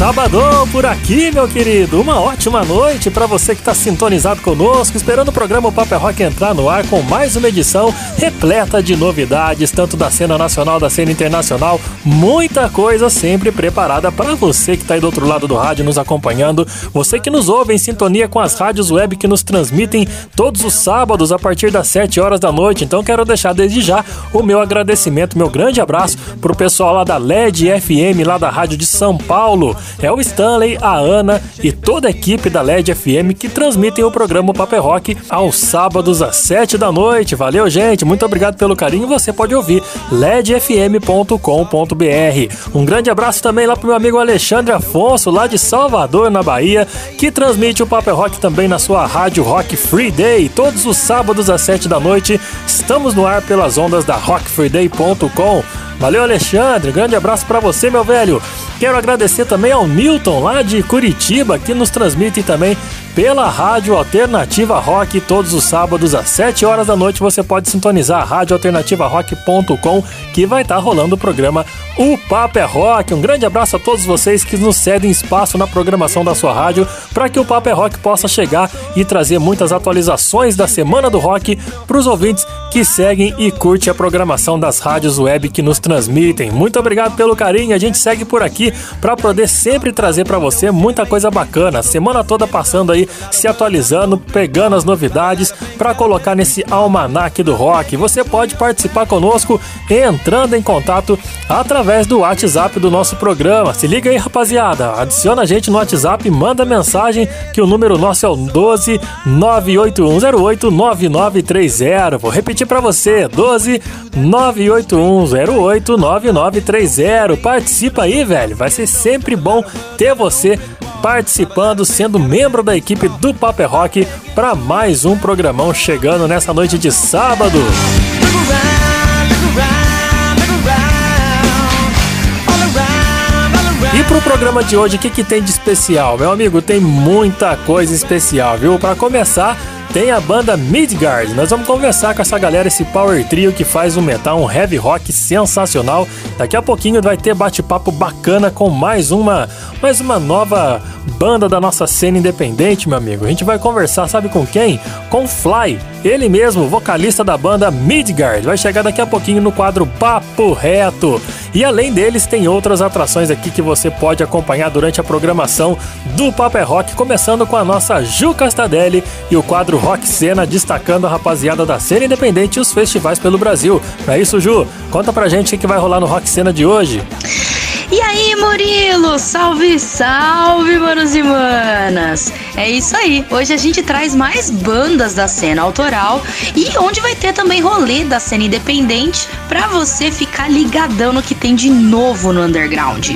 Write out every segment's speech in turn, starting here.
Sabadão por aqui, meu querido. Uma ótima noite para você que está sintonizado conosco, esperando o programa Paper Rock entrar no ar com mais uma edição repleta de novidades, tanto da cena nacional, da cena internacional, muita coisa sempre preparada para você que está aí do outro lado do rádio nos acompanhando, você que nos ouve em sintonia com as rádios web que nos transmitem todos os sábados a partir das 7 horas da noite. Então quero deixar desde já o meu agradecimento, meu grande abraço pro pessoal lá da LED FM, lá da Rádio de São Paulo. É o Stanley, a Ana e toda a equipe da LED FM que transmitem o programa Paper Rock aos sábados às 7 da noite. Valeu, gente. Muito obrigado pelo carinho. Você pode ouvir ledfm.com.br. Um grande abraço também lá pro meu amigo Alexandre Afonso, lá de Salvador, na Bahia, que transmite o Paper Rock também na sua rádio Rock Free Day. Todos os sábados às 7 da noite, estamos no ar pelas ondas da rockfreeday.com. Valeu, Alexandre. Grande abraço para você, meu velho. Quero agradecer também ao Newton, lá de Curitiba, que nos transmite também pela Rádio Alternativa Rock todos os sábados às 7 horas da noite. Você pode sintonizar a radioalternativarock.com que vai estar tá rolando o programa O Papo é Rock. Um grande abraço a todos vocês que nos cedem espaço na programação da sua rádio para que o Papo é Rock possa chegar e trazer muitas atualizações da Semana do Rock para os ouvintes que seguem e curtem a programação das rádios web que nos transmitem. Muito obrigado pelo carinho. A gente segue por aqui para poder sempre trazer para você muita coisa bacana. Semana toda passando aí, se atualizando, pegando as novidades para colocar nesse almanac do rock. Você pode participar conosco entrando em contato através do WhatsApp do nosso programa. Se liga aí, rapaziada. Adiciona a gente no WhatsApp, manda mensagem que o número nosso é o 12 98108 9930. Vou repetir para você, 12 98108 9930. Participa aí, velho. Vai ser sempre bom ter você participando, sendo membro da equipe do Paper Rock para mais um programão chegando nessa noite de sábado. E pro programa de hoje, o que, que tem de especial? Meu amigo, tem muita coisa especial, viu? Para começar, tem a banda Midgard. Nós vamos conversar com essa galera, esse power trio que faz um metal, um heavy rock sensacional. Daqui a pouquinho vai ter bate-papo bacana com mais uma, mais uma nova banda da nossa cena independente, meu amigo. A gente vai conversar, sabe com quem? Com Fly, ele mesmo, vocalista da banda Midgard. Vai chegar daqui a pouquinho no quadro Papo Reto. E além deles, tem outras atrações aqui que você pode acompanhar durante a programação do Papo é Rock, começando com a nossa Ju Castadelli e o quadro Rock Cena, destacando a rapaziada da cena independente e os festivais pelo Brasil. Não é isso, Ju? Conta pra gente o que vai rolar no Rock Cena de hoje. E aí, Murilo? Salve, salve, manos e manas! É isso aí. Hoje a gente traz mais bandas da cena autoral e onde vai ter também rolê da cena independente para você ficar ligadão no que tem de novo no underground.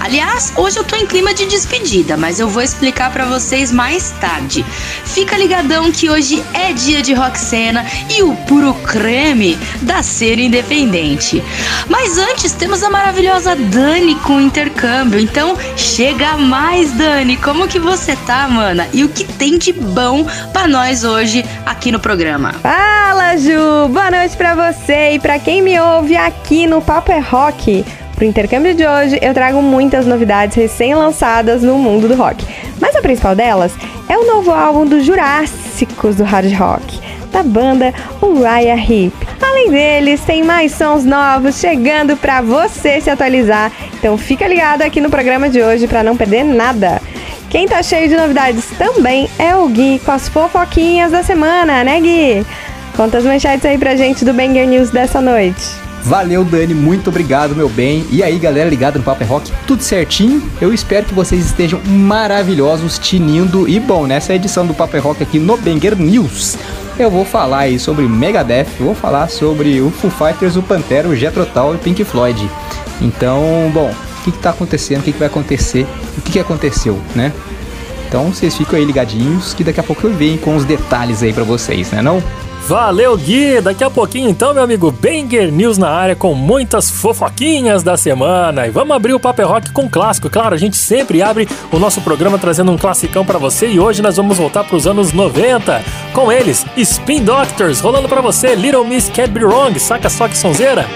Aliás, hoje eu tô em clima de despedida, mas eu vou explicar para vocês mais tarde. Fica ligadão que hoje é dia de rock cena e o puro creme da cena independente. Mas antes temos a maravilhosa Dani com intercâmbio. Então, chega mais, Dani. Como que você tá, mana? E o que tem de bom para nós hoje aqui no programa? Fala, Ju. Boa noite para você e para quem me ouve aqui no Papo é Rock. Para o intercâmbio de hoje, eu trago muitas novidades recém-lançadas no mundo do rock. Mas a principal delas é o novo álbum dos Jurássicos do hard rock, da banda Uriah Heep. Além deles, tem mais sons novos chegando para você se atualizar. Então fica ligado aqui no programa de hoje para não perder nada. Quem tá cheio de novidades também é o Gui com as fofoquinhas da semana, né, Gui? Conta as manchetes aí pra gente do Banger News dessa noite. Valeu, Dani, muito obrigado, meu bem. E aí, galera ligada no Paper Rock, tudo certinho? Eu espero que vocês estejam maravilhosos, tinindo. E bom, nessa edição do Paper Rock aqui no Banger News, eu vou falar aí sobre Megadeth, vou falar sobre o Foo Fighters, o Pantera, o Jethro Tull e Pink Floyd. Então, bom, o que, que tá acontecendo, o que, que vai acontecer, o que, que aconteceu, né? Então vocês ficam aí ligadinhos que daqui a pouco eu venho com os detalhes aí para vocês, né não? Valeu, Gui! Daqui a pouquinho, então, meu amigo, Banger News na área com muitas fofoquinhas da semana. E vamos abrir o Paper Rock com clássico. Claro, a gente sempre abre o nosso programa trazendo um classicão para você e hoje nós vamos voltar para os anos 90. Com eles, Spin Doctors, rolando para você Little Miss Can't Be Wrong. Saca só que sonzeira!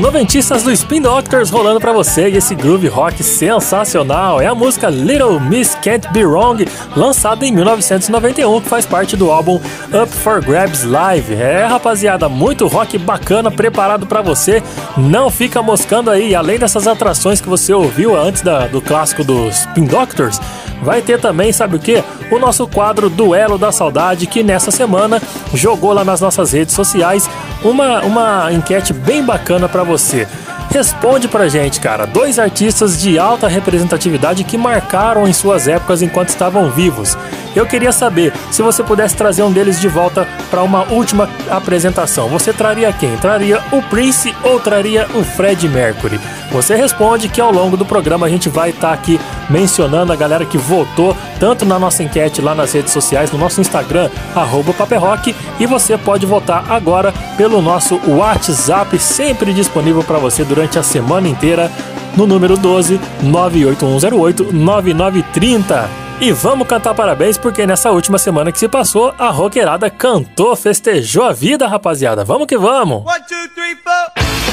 Noventistas do Spin Doctors rolando para você e esse groove rock sensacional. É a música Little Miss Can't Be Wrong, lançada em 1991, que faz parte do álbum Up for Grabs Live. É, rapaziada, muito rock bacana preparado para você. Não fica moscando aí, além dessas atrações que você ouviu antes da, do clássico dos Spin Doctors, vai ter também, sabe o que? O nosso quadro Duelo da Saudade, que nessa semana jogou lá nas nossas redes sociais uma, uma enquete bem bacana para você. Responde pra gente, cara. Dois artistas de alta representatividade que marcaram em suas épocas enquanto estavam vivos. Eu queria saber se você pudesse trazer um deles de volta para uma última apresentação. Você traria quem? Traria o Prince ou traria o Fred Mercury? Você responde que ao longo do programa a gente vai estar tá aqui mencionando a galera que votou tanto na nossa enquete lá nas redes sociais, no nosso Instagram, arroba Paperrock, e você pode votar agora pelo nosso WhatsApp, sempre disponível para você durante a semana inteira, no número 12 98108 9930. E vamos cantar parabéns porque nessa última semana que se passou, a roqueirada cantou, festejou a vida, rapaziada. Vamos que vamos! One, two, three,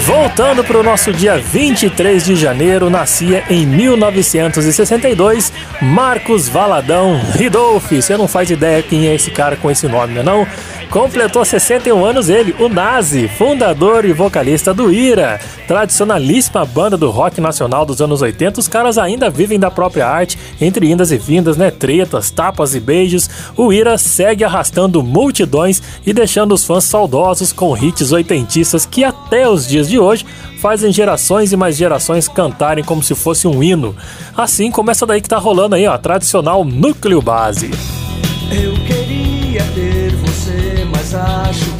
Voltando para o nosso dia 23 de janeiro, nascia em 1962 Marcos Valadão Ridolfi. Você não faz ideia quem é esse cara com esse nome, né não? Completou 61 anos ele, o Nazi, fundador e vocalista do Ira. Tradicionalíssima banda do rock nacional dos anos 80, os caras ainda vivem da própria arte, entre indas e vindas, né? Tretas, tapas e beijos. O Ira segue arrastando multidões e deixando os fãs saudosos com hits oitentistas que até os dias de hoje fazem gerações e mais gerações cantarem como se fosse um hino. Assim como essa daí que tá rolando aí, ó, a tradicional núcleo base. Eu queria ter você, mas acho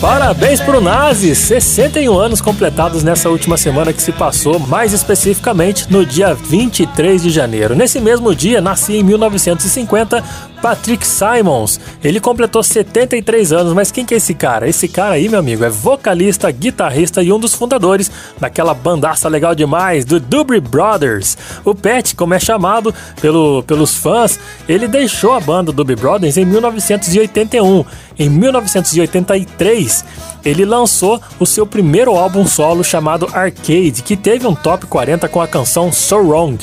Parabéns pro Nazi! 61 anos completados nessa última semana que se passou, mais especificamente no dia 23 de janeiro. Nesse mesmo dia, nascia em 1950 Patrick Simons. Ele completou 73 anos, mas quem que é esse cara? Esse cara aí, meu amigo, é vocalista, guitarrista e um dos fundadores daquela bandaça legal demais do Doobie Brothers. O Pat, como é chamado pelo, pelos fãs, ele deixou a banda Doobie Brothers em 1981. Em 1983, ele lançou o seu primeiro álbum solo chamado Arcade, que teve um top 40 com a canção So Wrong.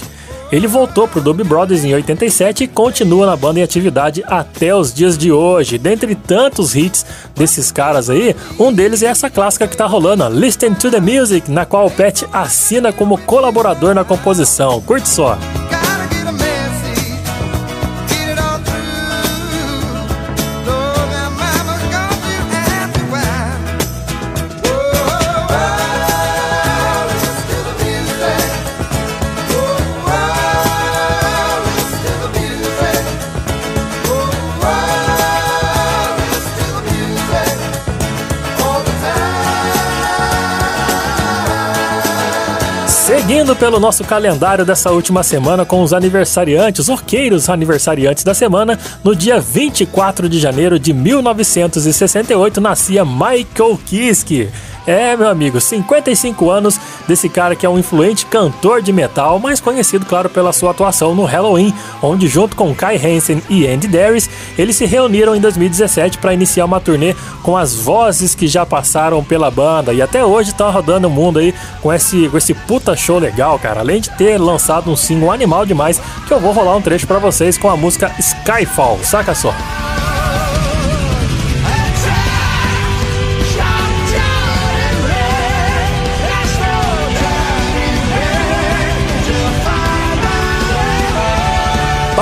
Ele voltou pro Doobie Brothers em 87 e continua na banda em atividade até os dias de hoje. Dentre tantos hits desses caras aí, um deles é essa clássica que tá rolando, Listen to the Music, na qual o Pat assina como colaborador na composição. Curte só. Seguindo pelo nosso calendário dessa última semana com os aniversariantes, orqueiros aniversariantes da semana, no dia 24 de janeiro de 1968 nascia Michael Kiske. É, meu amigo, 55 anos desse cara que é um influente cantor de metal, mais conhecido, claro, pela sua atuação no Halloween, onde junto com Kai Hansen e Andy Darius, eles se reuniram em 2017 para iniciar uma turnê com as vozes que já passaram pela banda e até hoje estão rodando o mundo aí com esse, com esse puta show legal, cara. Além de ter lançado um single animal demais, que eu vou rolar um trecho para vocês com a música Skyfall, saca só.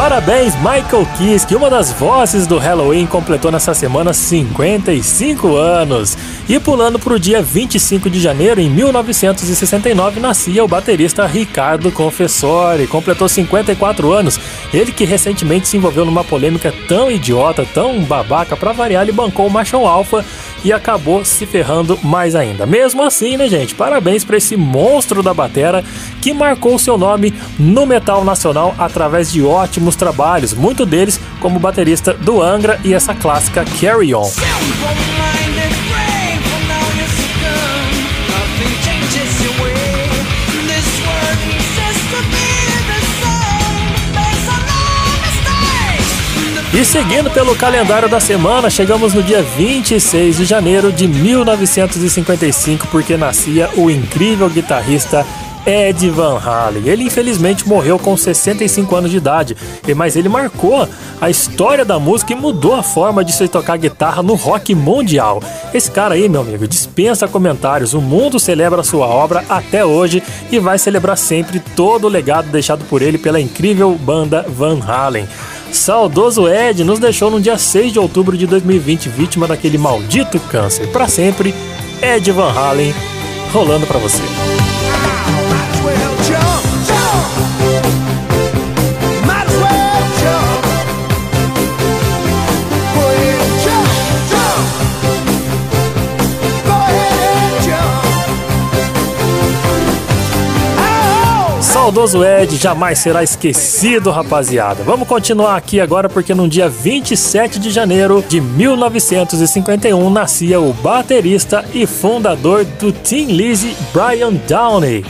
Parabéns, Michael Kiske, uma das vozes do Halloween, completou nessa semana 55 anos. E pulando para o dia 25 de janeiro, em 1969, nascia o baterista Ricardo Confessori, completou 54 anos. Ele que recentemente se envolveu numa polêmica tão idiota, tão babaca, para variar, ele bancou o Machão Alpha e acabou se ferrando mais ainda. Mesmo assim, né, gente? Parabéns para esse monstro da batera que marcou seu nome no metal nacional através de ótimos trabalhos, muito deles como baterista do Angra e essa clássica Carry On. E seguindo pelo calendário da semana, chegamos no dia 26 de janeiro de 1955, porque nascia o incrível guitarrista Ed Van Halen. Ele infelizmente morreu com 65 anos de idade, mas ele marcou a história da música e mudou a forma de se tocar guitarra no rock mundial. Esse cara aí, meu amigo, dispensa comentários. O mundo celebra sua obra até hoje e vai celebrar sempre todo o legado deixado por ele pela incrível banda Van Halen. Saudoso Ed nos deixou no dia 6 de outubro de 2020, vítima daquele maldito câncer. Para sempre, Ed Van Halen rolando para você. Saudoso Ed jamais será esquecido, rapaziada. Vamos continuar aqui agora porque no dia 27 de janeiro de 1951 nascia o baterista e fundador do Team Lizzy, Brian Downey.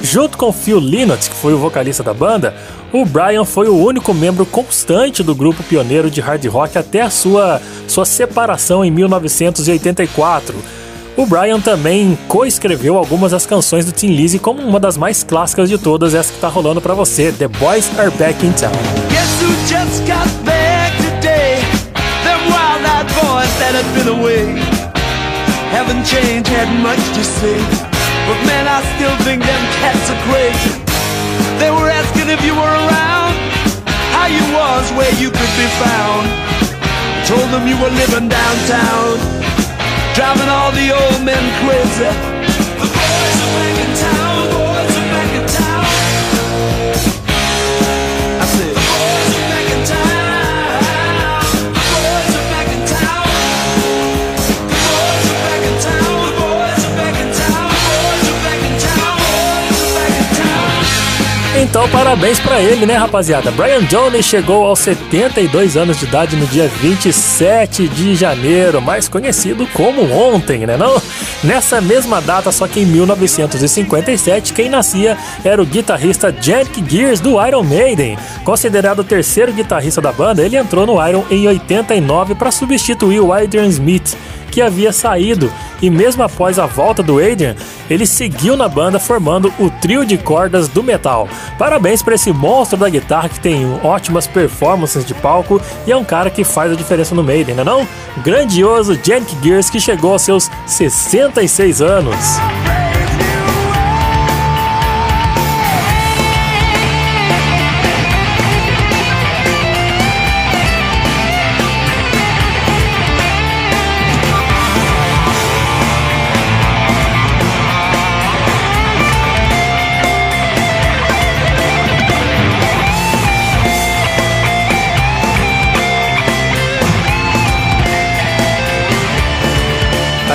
Junto com Phil Lynott, que foi o vocalista da banda, o Brian foi o único membro constante do grupo pioneiro de hard rock até a sua, sua separação em 1984. O Brian também coescreveu algumas das canções do Tim Lizzy como uma das mais clássicas de todas, essa que tá rolando para você, The Boys Are Back in Town. Told them you were living downtown driving all the old men crazy. The boys are back in town, Então, parabéns para ele, né, rapaziada? Brian Jones chegou aos 72 anos de idade no dia 27 de janeiro, mais conhecido como ontem, né? Não? Nessa mesma data, só que em 1957, quem nascia era o guitarrista Jack Gears do Iron Maiden. Considerado o terceiro guitarrista da banda, ele entrou no Iron em 89 para substituir o Adrian Smith que havia saído e mesmo após a volta do Adrian, ele seguiu na banda formando o trio de cordas do metal. Parabéns para esse monstro da guitarra que tem ótimas performances de palco e é um cara que faz a diferença no Maiden, não é não? Grandioso Jank Gears que chegou aos seus 66 anos.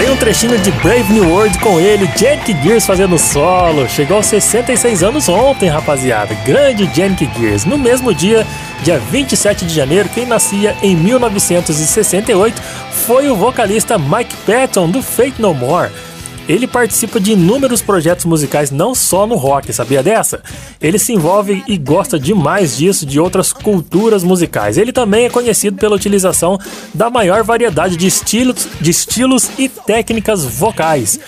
Um trechinho de Brave New World com ele, Jack Gears fazendo solo. Chegou aos 66 anos ontem, rapaziada. Grande Jack Gears. No mesmo dia, dia 27 de janeiro, quem nascia em 1968 foi o vocalista Mike Patton do Fate No More. Ele participa de inúmeros projetos musicais, não só no rock, sabia dessa? Ele se envolve e gosta demais disso de outras culturas musicais. Ele também é conhecido pela utilização da maior variedade de estilos, de estilos e técnicas vocais.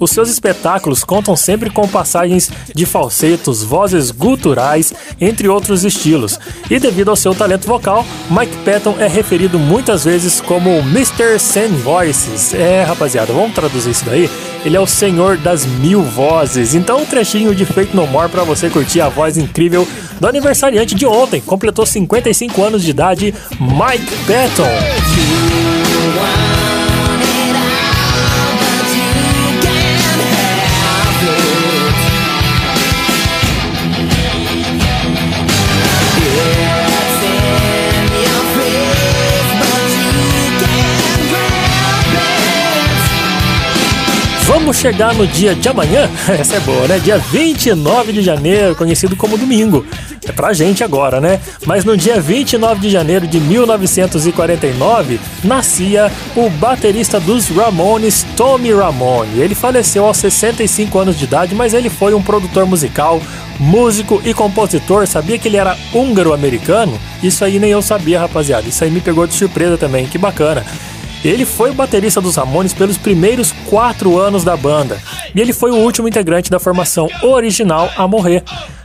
Os seus espetáculos contam sempre com passagens de falsetos, vozes guturais, entre outros estilos. E devido ao seu talento vocal, Mike Patton é referido muitas vezes como Mr. Sand Voices. É, rapaziada, vamos traduzir isso daí? Ele é o senhor das mil vozes. Então, um trechinho de Fake No More para você curtir a voz incrível do aniversariante de ontem. Completou 55 anos de idade, Mike Patton. Vamos chegar no dia de amanhã? Essa é boa, né? Dia 29 de janeiro, conhecido como domingo. É pra gente agora, né? Mas no dia 29 de janeiro de 1949, nascia o baterista dos Ramones, Tommy Ramone. Ele faleceu aos 65 anos de idade, mas ele foi um produtor musical, músico e compositor. Sabia que ele era húngaro-americano? Isso aí nem eu sabia, rapaziada. Isso aí me pegou de surpresa também, que bacana. Ele foi o baterista dos Ramones pelos primeiros quatro anos da banda, e ele foi o último integrante da formação original a morrer.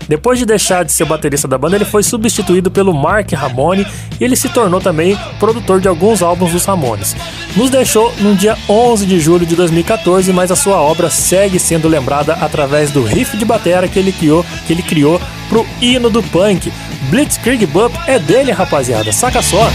Depois de deixar de ser baterista da banda, ele foi substituído pelo Mark Ramone e ele se tornou também produtor de alguns álbuns dos Ramones. Nos deixou no dia 11 de julho de 2014, mas a sua obra segue sendo lembrada através do riff de batera que ele criou, que ele criou pro hino do punk. Blitzkrieg Bop é dele, rapaziada. Saca só.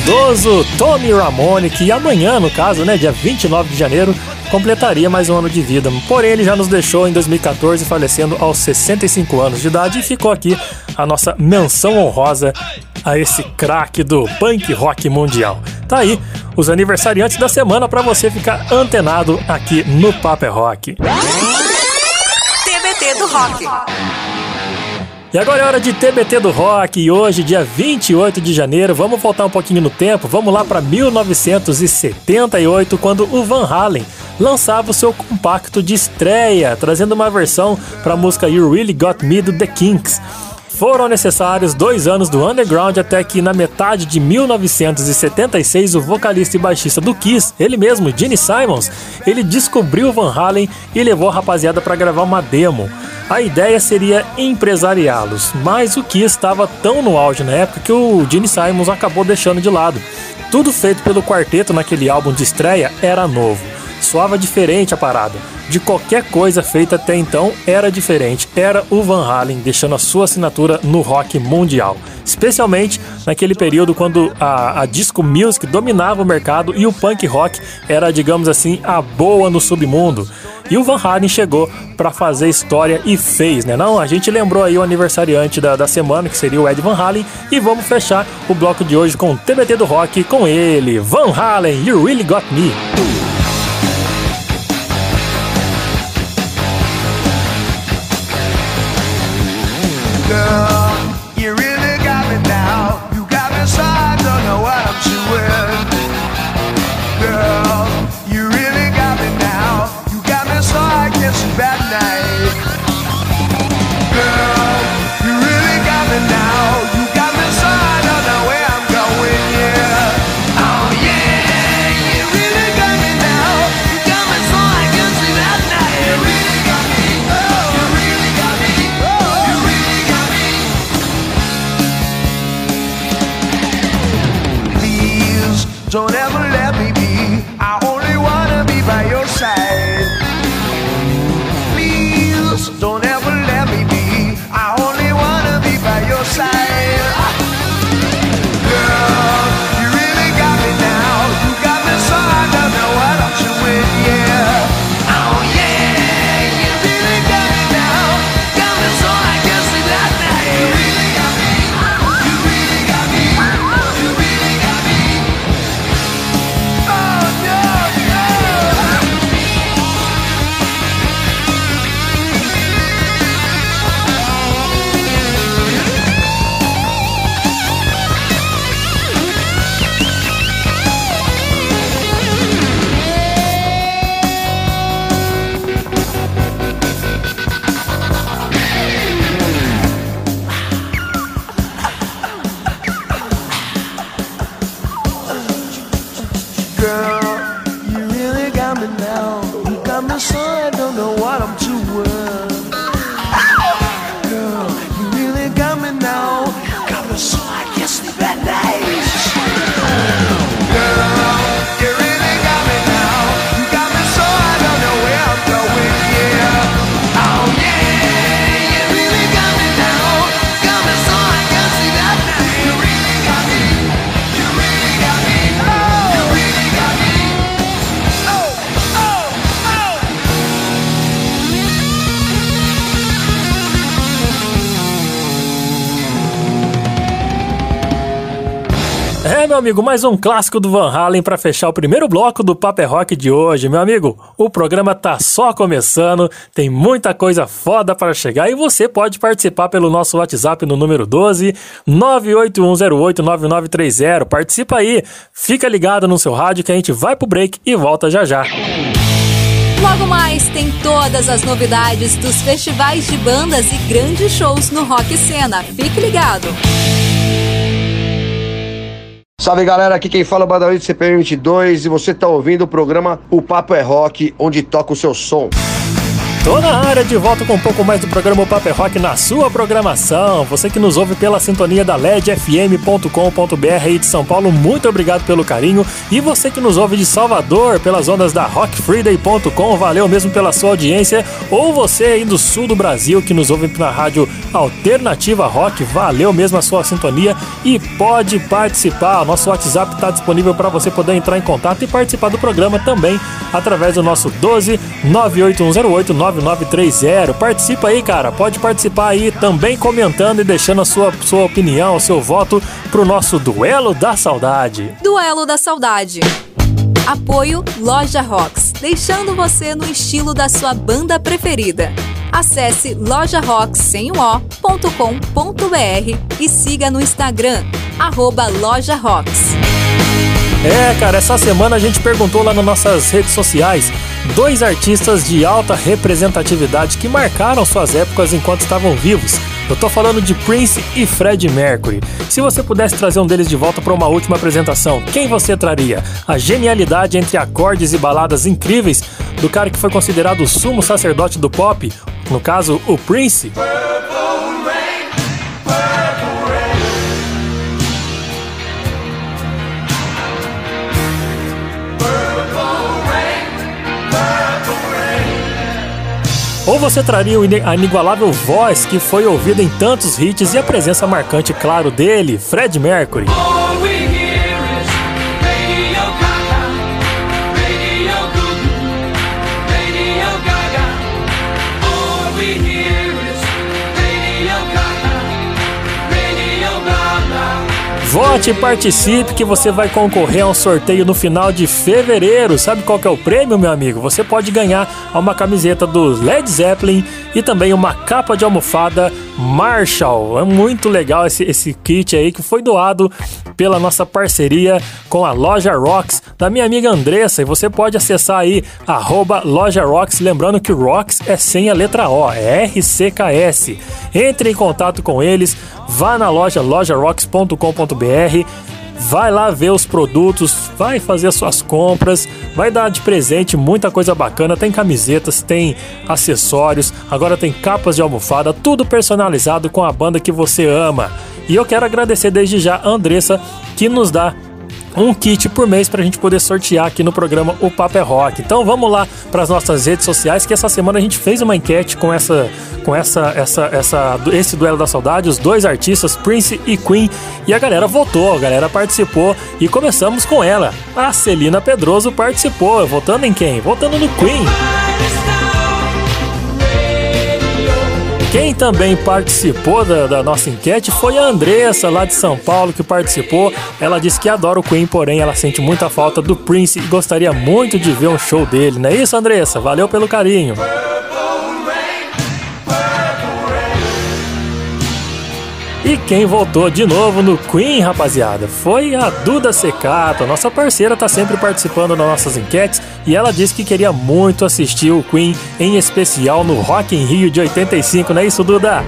Saudoso Tommy Ramone, que amanhã, no caso, né, dia 29 de janeiro, completaria mais um ano de vida. Porém, ele já nos deixou em 2014, falecendo aos 65 anos de idade, e ficou aqui a nossa menção honrosa a esse craque do punk rock mundial. Tá aí os aniversariantes da semana para você ficar antenado aqui no Paper Rock. TBT do Rock. E agora é hora de TBT do Rock e hoje, dia 28 de janeiro, vamos voltar um pouquinho no tempo, vamos lá para 1978, quando o Van Halen lançava o seu compacto de estreia, trazendo uma versão para a música You Really Got Me do The Kinks. Foram necessários dois anos do underground até que, na metade de 1976, o vocalista e baixista do Kiss, ele mesmo, Gene Simons, ele descobriu Van Halen e levou a rapaziada para gravar uma demo. A ideia seria empresariá-los, mas o Kiss estava tão no auge na época que o Gene Simons acabou deixando de lado. Tudo feito pelo quarteto naquele álbum de estreia era novo. Soava diferente a parada de qualquer coisa feita até então era diferente. Era o Van Halen deixando a sua assinatura no rock mundial. Especialmente naquele período quando a, a disco music dominava o mercado e o punk rock era, digamos assim, a boa no submundo. E o Van Halen chegou para fazer história e fez, né? Não, a gente lembrou aí o aniversariante da, da semana, que seria o Ed Van Halen, e vamos fechar o bloco de hoje com o TBT do Rock com ele, Van Halen, You Really Got Me. Amigo, mais um clássico do Van Halen para fechar o primeiro bloco do Paper Rock de hoje. Meu amigo, o programa tá só começando, tem muita coisa foda para chegar e você pode participar pelo nosso WhatsApp no número 12 981089930. Participa aí, fica ligado no seu rádio que a gente vai pro break e volta já já. Logo mais tem todas as novidades dos festivais de bandas e grandes shows no Rock Cena. Fique ligado. Salve galera, aqui quem fala é o Badawi do CPM 22 e você está ouvindo o programa O Papo é Rock, onde toca o seu som. Tô na área de volta com um pouco mais do programa Paper Rock na sua programação. Você que nos ouve pela sintonia da ledfm.com.br e de São Paulo, muito obrigado pelo carinho. E você que nos ouve de Salvador pelas ondas da rockfreeday.com, valeu mesmo pela sua audiência. Ou você aí do sul do Brasil que nos ouve na rádio Alternativa Rock, valeu mesmo a sua sintonia e pode participar. Nosso WhatsApp está disponível para você poder entrar em contato e participar do programa também através do nosso 12 98108 9930. Participa aí, cara. Pode participar aí também comentando e deixando a sua, sua opinião, o seu voto pro nosso Duelo da Saudade. Duelo da Saudade. Apoio Loja Rocks, deixando você no estilo da sua banda preferida. Acesse lojarocks.com.br e siga no Instagram, arroba Loja Rocks. É, cara, essa semana a gente perguntou lá nas nossas redes sociais dois artistas de alta representatividade que marcaram suas épocas enquanto estavam vivos. Eu tô falando de Prince e Fred Mercury. Se você pudesse trazer um deles de volta para uma última apresentação, quem você traria? A genialidade entre acordes e baladas incríveis do cara que foi considerado o sumo sacerdote do pop, no caso, o Prince? Ou você traria a inigualável voz que foi ouvida em tantos hits e a presença marcante, claro, dele, Fred Mercury. Vote e participe que você vai concorrer a um sorteio no final de fevereiro. Sabe qual que é o prêmio, meu amigo? Você pode ganhar uma camiseta do Led Zeppelin e também uma capa de almofada Marshall. É muito legal esse, esse kit aí que foi doado pela nossa parceria com a Loja Rocks da minha amiga Andressa. E você pode acessar aí arroba Loja Rocks, lembrando que Rocks é sem a letra O, é RCKS. Entre em contato com eles, vá na loja lojarocks.com.br vai lá ver os produtos, vai fazer as suas compras, vai dar de presente muita coisa bacana. Tem camisetas, tem acessórios, agora tem capas de almofada, tudo personalizado com a banda que você ama. E eu quero agradecer desde já a Andressa que nos dá um kit por mês para a gente poder sortear aqui no programa O Papo é Rock. Então vamos lá para as nossas redes sociais que essa semana a gente fez uma enquete com essa com essa essa essa esse duelo da saudade, os dois artistas Prince e Queen e a galera votou, a galera participou e começamos com ela. A Celina Pedroso participou, votando em quem? Votando no Queen. Quem também participou da, da, nossa enquete foi a Andressa, lá de São Paulo, que participou. Ela disse que adora o Queen, porém ela sente muita falta do Prince e gostaria muito de ver um show dele. Não é isso, Andressa? Valeu pelo carinho. E quem voltou de novo no Queen, rapaziada, foi a Duda Secato. Nossa parceira tá sempre participando das nossas enquetes e ela disse que queria muito assistir o Queen, em especial no Rock in Rio de 85, não é isso, Duda?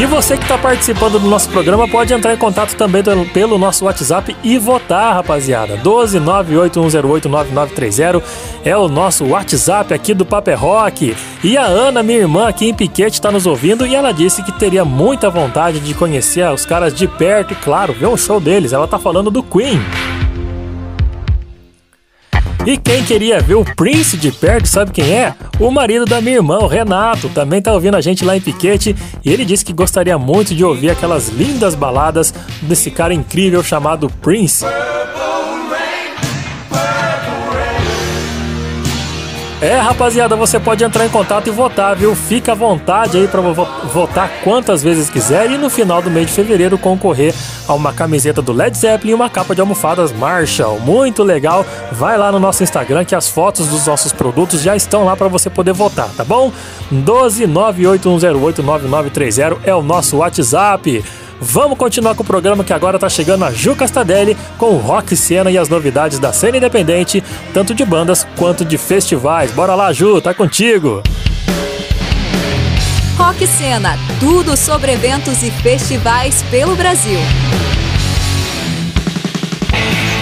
E você que está participando do nosso programa pode entrar em contato também pelo nosso WhatsApp e votar, rapaziada. 12981089930 é o nosso WhatsApp aqui do Paper é Rock. E a Ana, minha irmã aqui em Piquete, está nos ouvindo e ela disse que teria muita vontade de conhecer os caras de perto e, claro, ver um show deles. Ela está falando do Queen. E quem queria ver o Prince de perto, sabe quem é? O marido da minha irmã, o Renato, também tá ouvindo a gente lá em Piquete e ele disse que gostaria muito de ouvir aquelas lindas baladas desse cara incrível chamado Prince. É, rapaziada, você pode entrar em contato e votar, viu? Fica à vontade aí para votar quantas vezes quiser e no final do mês de fevereiro concorrer a uma camiseta do Led Zeppelin e uma capa de almofadas Marshall. Muito legal. Vai lá no nosso Instagram que as fotos dos nossos produtos já estão lá para você poder votar, tá bom? 12981089930 é o nosso WhatsApp. Vamos continuar com o programa que agora tá chegando a Ju Castadelli com o rock cena e as novidades da cena independente, tanto de bandas quanto de festivais. Bora lá, Ju, tá contigo. Rock Cena, tudo sobre eventos e festivais pelo Brasil.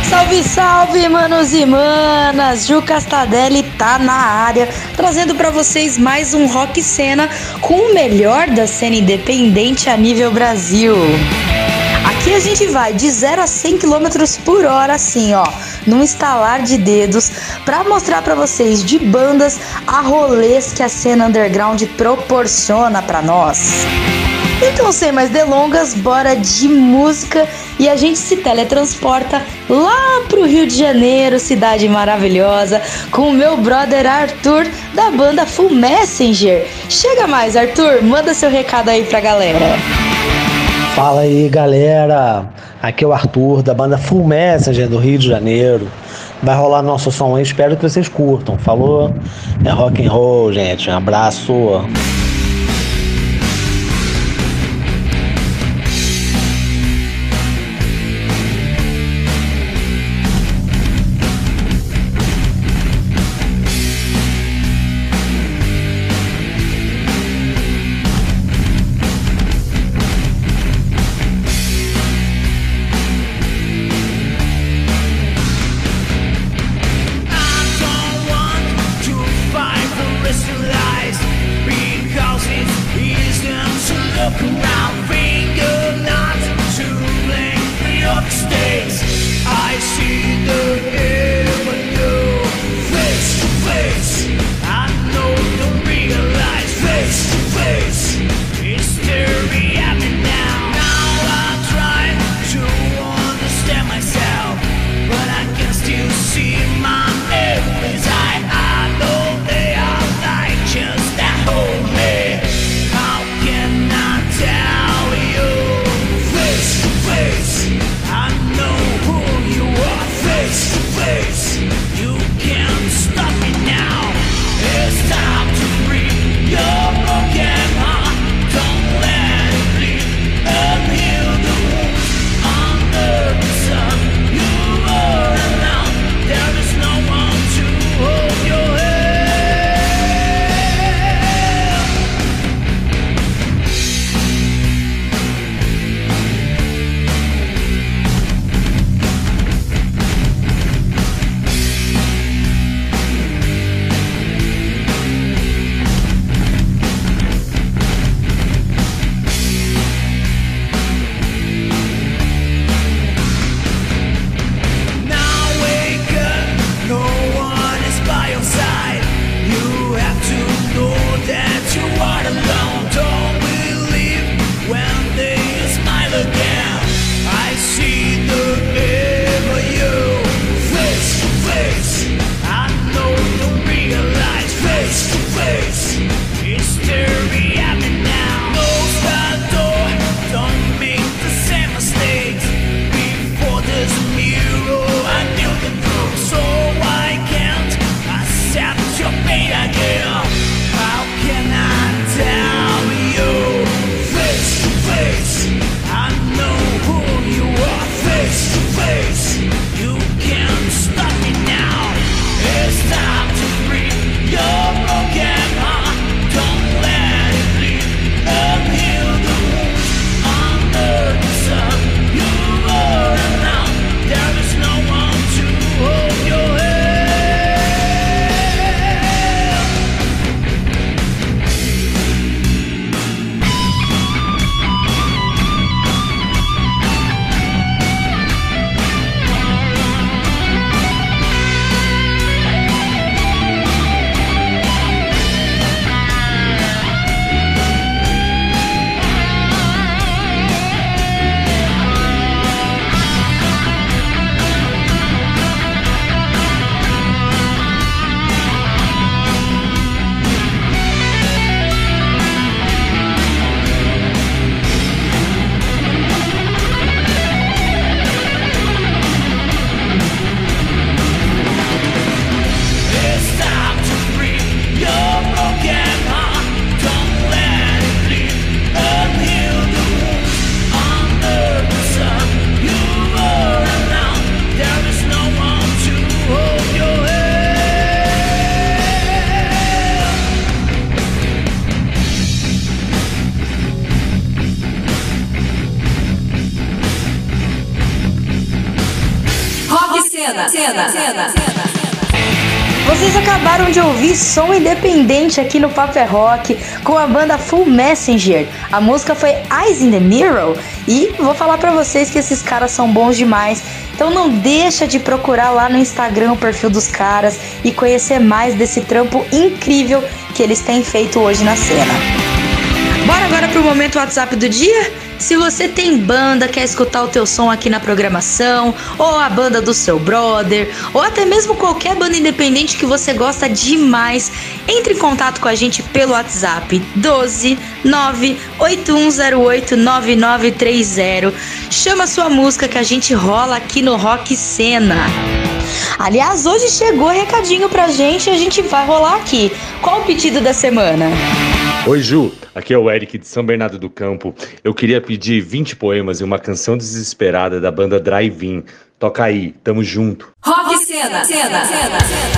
Salve, salve, manos e manas! Ju Castadelli tá na área, trazendo para vocês mais um Rock Cena com o melhor da cena independente a nível Brasil. Aqui a gente vai de 0 a 100 km por hora, assim, ó, num estalar de dedos, para mostrar para vocês de bandas a rolês que a cena underground proporciona para nós. Então, sem mais delongas, bora de música e a gente se teletransporta lá pro Rio de Janeiro, cidade maravilhosa, com o meu brother Arthur da banda Full Messenger. Chega mais, Arthur, manda seu recado aí pra galera. Fala aí, galera. Aqui é o Arthur da banda Full Messenger do Rio de Janeiro. Vai rolar nosso som aí, espero que vocês curtam. Falou? É rock and roll, gente. Um abraço. Vocês acabaram de ouvir som independente aqui no Papo é Rock com a banda Full Messenger. A música foi Eyes in the Mirror e vou falar pra vocês que esses caras são bons demais. Então não deixa de procurar lá no Instagram o perfil dos caras e conhecer mais desse trampo incrível que eles têm feito hoje na cena. Bora agora pro momento WhatsApp do dia? Se você tem banda, quer escutar o teu som aqui na programação, ou a banda do seu brother, ou até mesmo qualquer banda independente que você gosta demais, entre em contato com a gente pelo WhatsApp 12 98108 9930. Chama sua música que a gente rola aqui no Rock Cena. Aliás, hoje chegou recadinho pra gente e a gente vai rolar aqui. Qual o pedido da semana? Oi, Ju. Aqui é o Eric de São Bernardo do Campo. Eu queria pedir 20 poemas e uma canção desesperada da banda Drive-In. Toca aí, tamo junto. Rock Cena, Cena, Cena, Cena.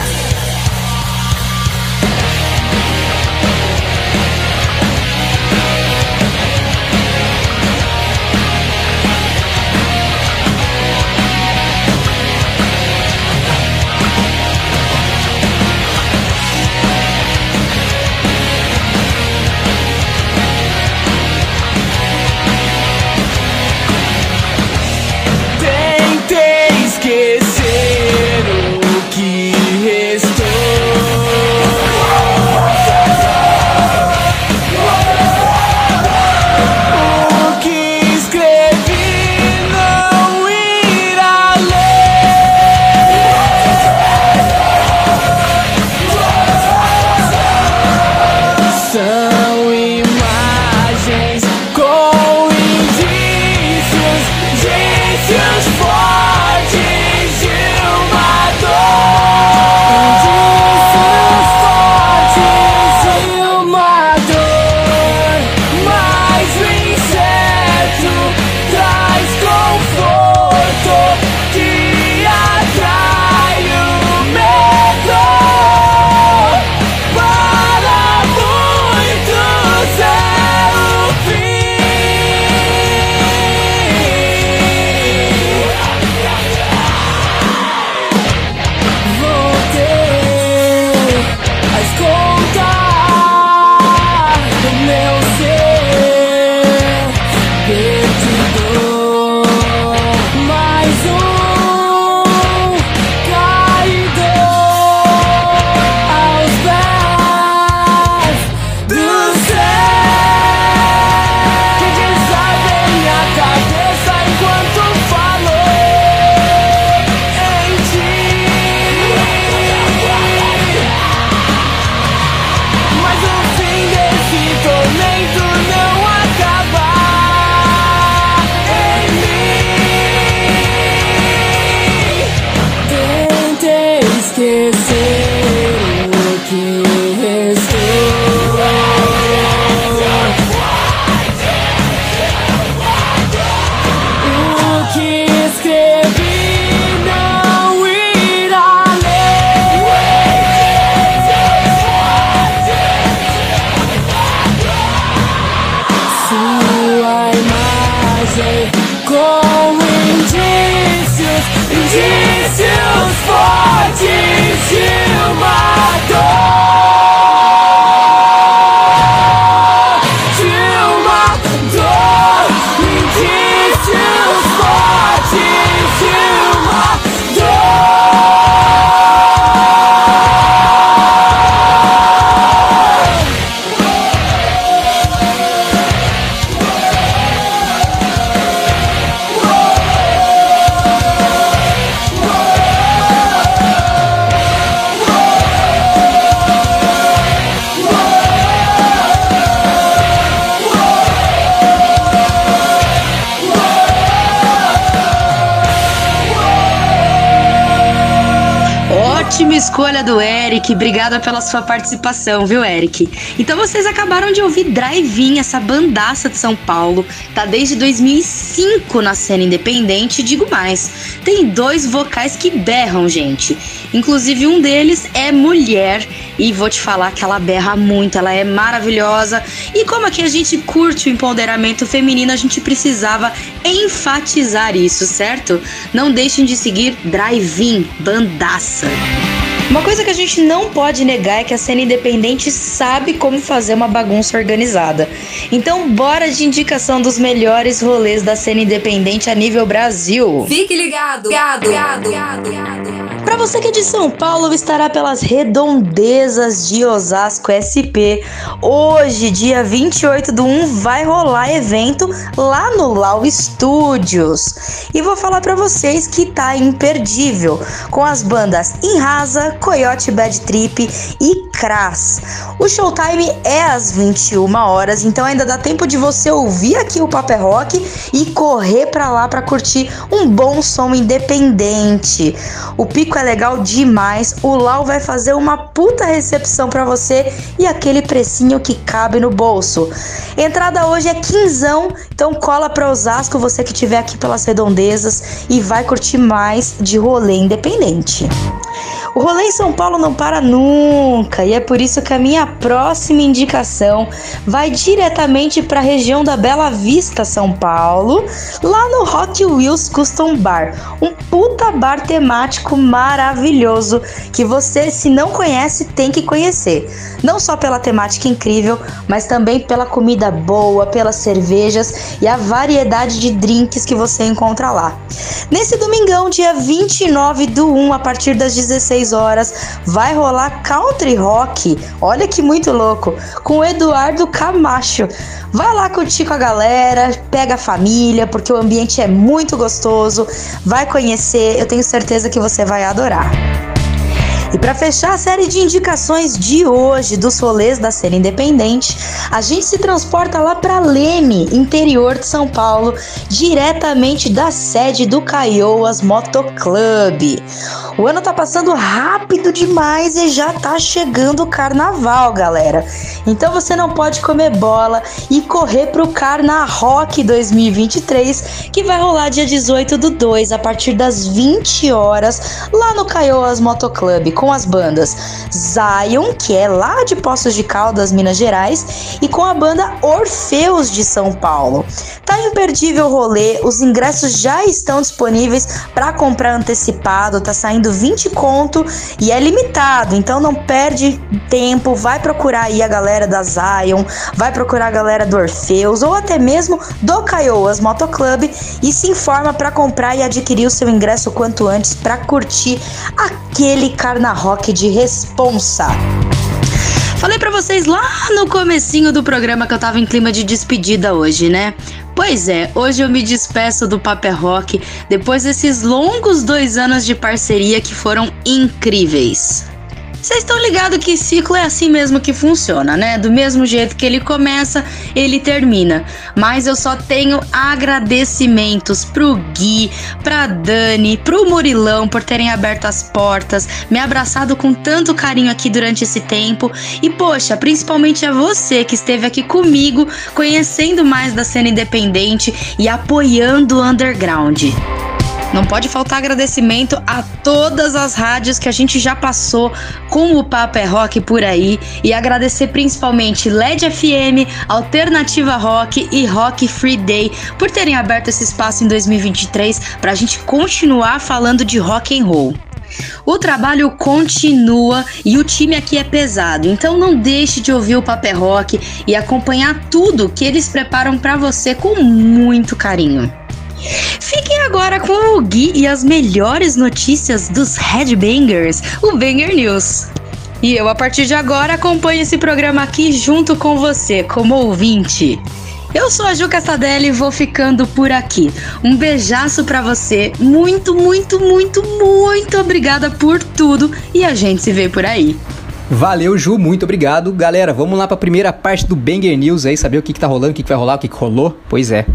Obrigada pela sua participação, viu, Eric? Então vocês acabaram de ouvir Drive-In, essa bandaça de São Paulo, tá desde 2005 na cena independente, digo mais, tem dois vocais que berram, gente. Inclusive um deles é mulher e vou te falar que ela berra muito, ela é maravilhosa. E como aqui a gente curte o empoderamento feminino, a gente precisava enfatizar isso, certo? Não deixem de seguir Drive-In, bandaça. Uma coisa que a gente não pode negar é que a cena independente sabe como fazer uma bagunça organizada. Então, bora de indicação dos melhores rolês da cena independente a nível Brasil. Fique ligado, ligado, ligado, ligado, ligado. Para você que é de São Paulo, estará pelas redondezas de Osasco SP. Hoje, dia 28 do 1, vai rolar evento lá no Lau Studios. E vou falar para vocês que tá imperdível, com as bandas Inrasa, Coyote Bad Trip e Crass. O showtime é às 21 horas, então ainda dá tempo de você ouvir aqui o Paper Rock e correr para lá para curtir um bom som independente. O pico é legal demais, o Lau vai fazer uma puta recepção para você e aquele precinho que cabe no bolso. Entrada hoje é quinzão, então cola para Osasco você que estiver aqui pelas redondezas e vai curtir mais de rolê independente. O rolê em São Paulo não para nunca e é por isso que a minha próxima indicação vai diretamente para a região da Bela Vista, São Paulo, lá no Hot Wheels Custom Bar, um puta bar temático maravilhoso que você, se não conhece, tem que conhecer. Não só pela temática incrível, mas também pela comida boa, pelas cervejas e a variedade de drinks que você encontra lá. Nesse domingão, dia 29 do 1, a partir das 16 horas, vai rolar country rock. Olha que muito louco, com Eduardo Camacho. Vai lá curtir com a galera, pega a família, porque o ambiente é muito gostoso. Vai conhecer, eu tenho certeza que você vai adorar. E para fechar a série de indicações de hoje dos rolês da cena independente, a gente se transporta lá para Leme, interior de São Paulo, diretamente da sede do Caioas Motoclub. O ano tá passando rápido demais e já tá chegando o carnaval, galera. Então você não pode comer bola e correr pro Carna Rock 2023, que vai rolar dia 18 do 2 a partir das 20 horas lá no Caioas Motoclub com as bandas Zion, que é lá de Poços de Caldas, Minas Gerais, e com a banda Orfeus de São Paulo. Tá imperdível o rolê, os ingressos já estão disponíveis para comprar antecipado, tá saindo 20 conto e é limitado, então não perde tempo, vai procurar aí a galera da Zion, vai procurar a galera do Orfeus ou até mesmo do Caioas Motoclub e se informa para comprar e adquirir o seu ingresso quanto antes para curtir aquele carna rock de responsa. Falei para vocês lá no comecinho do programa que eu tava em clima de despedida hoje, né? Pois é, hoje eu me despeço do Paper Rock depois desses longos dois anos de parceria que foram incríveis. Vocês estão ligados que ciclo é assim mesmo que funciona, né? Do mesmo jeito que ele começa, ele termina. Mas eu só tenho agradecimentos pro Gui, pra Dani, pro Murilão por terem aberto as portas, me abraçado com tanto carinho aqui durante esse tempo. E poxa, principalmente a você que esteve aqui comigo, conhecendo mais da cena independente e apoiando o underground. Não pode faltar agradecimento a todas as rádios que a gente já passou com o Papo é Rock por aí e agradecer principalmente LED FM, Alternativa Rock e Rock Free Day por terem aberto esse espaço em 2023 para a gente continuar falando de rock and roll. O trabalho continua e o time aqui é pesado, então não deixe de ouvir o Paper Rock e acompanhar tudo que eles preparam para você com muito carinho. Fiquem agora com o Gui e as melhores notícias dos Headbangers, o Banger News. E eu, a partir de agora, acompanho esse programa aqui junto com você, como ouvinte. Eu sou a Ju Castadelli e vou ficando por aqui. Um beijaço para você. Muito, muito, muito, muito obrigada por tudo e a gente se vê por aí. Valeu, Ju, muito obrigado. Galera, vamos lá para a primeira parte do Banger News aí, saber o que, que tá rolando, o que, que vai rolar, o que, que rolou? Pois é.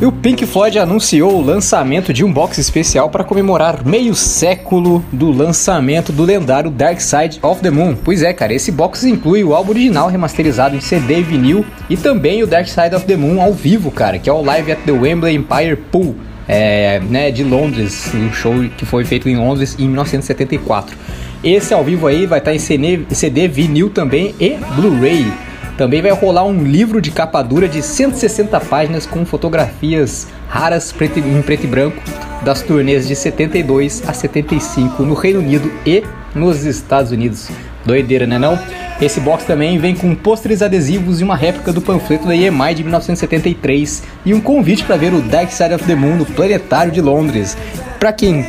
E o Pink Floyd anunciou o lançamento de um box especial para comemorar meio século do lançamento do lendário Dark Side of the Moon. Pois é, cara, esse box inclui o álbum original remasterizado em CD e vinil e também o Dark Side of the Moon ao vivo, cara, que é o Live at the Wembley Empire Pool, é, né, de Londres, um show que foi feito em Londres em 1974. Esse ao vivo aí vai estar em CD, CD vinil também e Blu-ray. Também vai rolar um livro de capa dura de 160 páginas com fotografias raras preto, em preto e branco das turnês de 72 a 75 no Reino Unido e nos Estados Unidos. Doideira, né não? Esse box também vem com pôsteres adesivos e uma réplica do panfleto da EMI de 1973 e um convite para ver o Dark Side of the Moon no Planetário de Londres. Para quem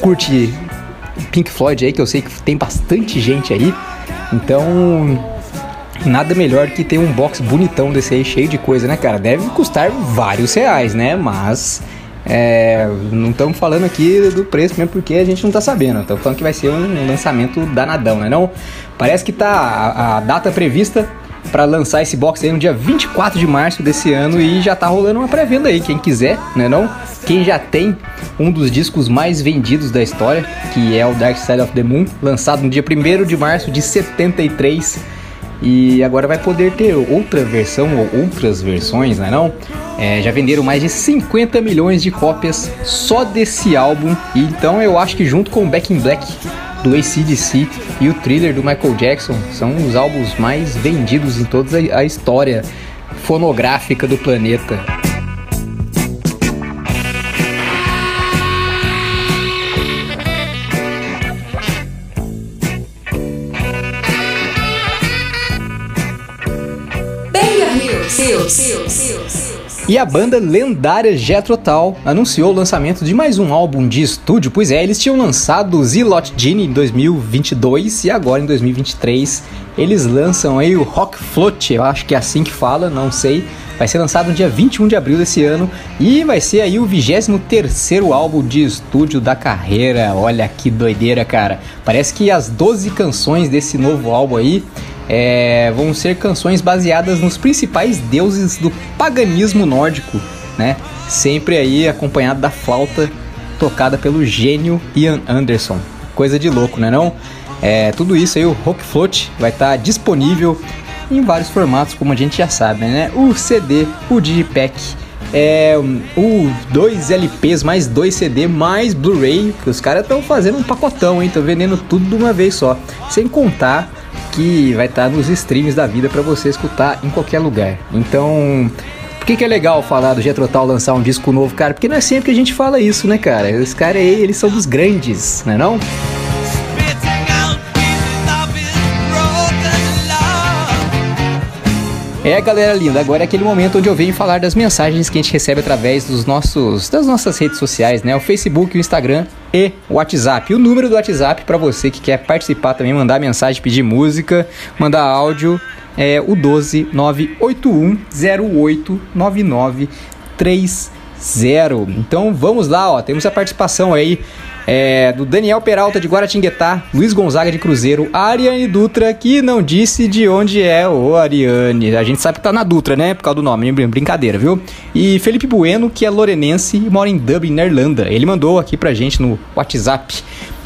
curte Pink Floyd aí, que eu sei que tem bastante gente aí, então nada melhor que ter um box bonitão desse aí, cheio de coisa, né, cara? Deve custar vários reais, né? Mas. É, não estamos falando aqui do preço mesmo porque a gente não tá sabendo. Estamos falando que vai ser um lançamento danadão, né? Não? Parece que tá a, a data prevista para lançar esse box aí no dia 24 de março desse ano e já tá rolando uma pré-venda aí, quem quiser, né não? Quem já tem um dos discos mais vendidos da história, que é o Dark Side of the Moon, lançado no dia 1 de março de 73 e agora vai poder ter outra versão ou outras versões, né não? É, já venderam mais de 50 milhões de cópias só desse álbum. E então eu acho que junto com o Back in Black do ACDC e o Thriller do Michael Jackson são os álbuns mais vendidos em toda a história fonográfica do planeta. E a banda lendária Jethro anunciou o lançamento de mais um álbum de estúdio, pois é, eles tinham lançado o Zilot Genie em 2022 e agora em 2023 eles lançam aí o Rock Float, eu acho que é assim que fala, não sei, Vai ser lançado no dia 21 de abril desse ano e vai ser aí o 23º álbum de estúdio da carreira. Olha que doideira, cara. Parece que as 12 canções desse novo álbum aí é, vão ser canções baseadas nos principais deuses do paganismo nórdico, né? Sempre aí acompanhado da flauta tocada pelo gênio Ian Anderson. Coisa de louco, né não? É, tudo isso aí, o Rock Float, vai estar tá disponível em vários formatos, como a gente já sabe, né? O CD, o Digipack, é, o dois LPs mais dois CD mais Blu-ray, que os caras estão fazendo um pacotão, hein? Estão vendendo tudo de uma vez só. Sem contar que vai estar tá nos streams da vida para você escutar em qualquer lugar. Então, por que, que é legal falar do Jetro Tal lançar um disco novo, cara? Porque não é sempre que a gente fala isso, né, cara? Os caras aí, eles são dos grandes, né não? É, galera linda, agora é aquele momento onde eu venho falar das mensagens que a gente recebe através dos nossos, das nossas redes sociais, né? O Facebook, o Instagram e o WhatsApp. O número do WhatsApp para você que quer participar também, mandar mensagem, pedir música, mandar áudio, é o 12 981 08 9930. Então vamos lá, ó, temos a participação aí é, do Daniel Peralta de Guaratinguetá, Luiz Gonzaga de Cruzeiro, Ariane Dutra, que não disse de onde é o Ariane. A gente sabe que tá na Dutra, né? Por causa do nome, brincadeira, viu? E Felipe Bueno, que é lorenense e mora em Dublin, na Irlanda. Ele mandou aqui pra gente no WhatsApp.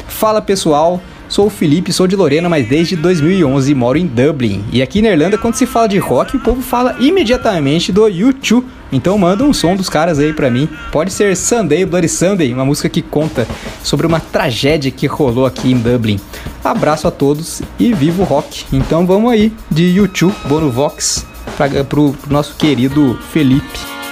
Fala pessoal, Sou o Felipe, sou de Lorena, mas desde 2011 moro em Dublin. E aqui na Irlanda, quando se fala de rock, o povo fala imediatamente do YouTube. Então manda um som dos caras aí pra mim. Pode ser Sunday, Bloody Sunday, uma música que conta sobre uma tragédia que rolou aqui em Dublin. Abraço a todos e viva o rock. Então vamos aí de YouTube, Bono Vox, pra, pro, pro nosso querido Felipe.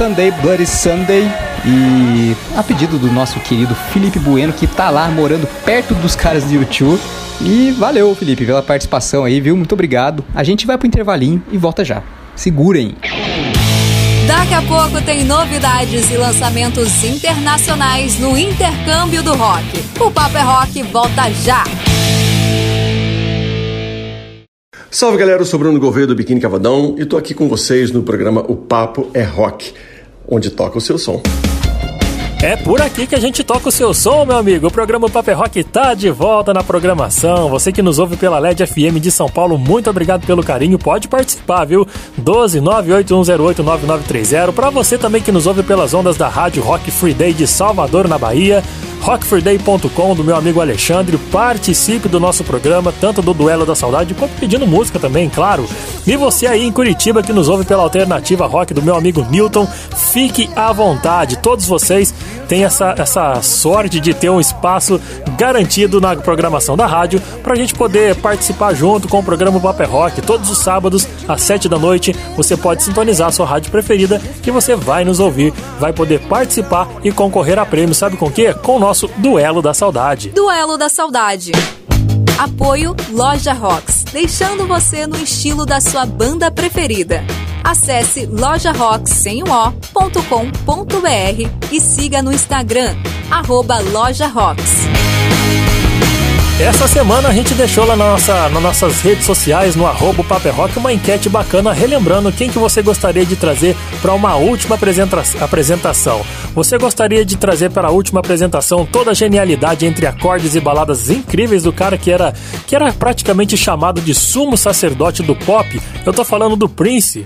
Sunday Bloody Sunday e a pedido do nosso querido Felipe Bueno, que tá lá morando perto dos caras do YouTube. E valeu, Felipe, pela participação aí, viu? Muito obrigado. A gente vai pro intervalinho e volta já. Segurem. Daqui a pouco tem novidades e lançamentos internacionais no intercâmbio do rock. O Papo é Rock volta já. Salve galera, eu sou Bruno Gouveia do Biquíni Cavadão e tô aqui com vocês no programa O Papo é Rock, onde toca o seu som. É por aqui que a gente toca o seu som, meu amigo. O programa Paper Rock tá de volta na programação. Você que nos ouve pela LED FM de São Paulo, muito obrigado pelo carinho. Pode participar, viu? 12 981089930. Para você também que nos ouve pelas ondas da Rádio Rock Free Day de Salvador, na Bahia rockfreeday.com do meu amigo Alexandre. Participe do nosso programa, tanto do Duelo da Saudade quanto pedindo música também, claro. E você aí em Curitiba que nos ouve pela alternativa rock do meu amigo Newton, fique à vontade. Todos vocês têm essa, essa sorte de ter um espaço garantido na programação da rádio para a gente poder participar junto com o programa Paper Rock. Todos os sábados, às 7 da noite, você pode sintonizar a sua rádio preferida que você vai nos ouvir, vai poder participar e concorrer a prêmios. Sabe com o quê? Com o nosso Duelo da Saudade. Duelo da Saudade. Apoio Loja Rocks, deixando você no estilo da sua banda preferida. Acesse lojarocks.com.br e siga no Instagram, arroba Loja Rocks. Essa semana a gente deixou lá na nossa, nas nossas redes sociais, no arroba Paper Rock, uma enquete bacana relembrando quem que você gostaria de trazer para uma última apresenta apresentação. Você gostaria de trazer para a última apresentação toda a genialidade entre acordes e baladas incríveis do cara que era, que era praticamente chamado de sumo sacerdote do pop? Eu tô falando do Prince.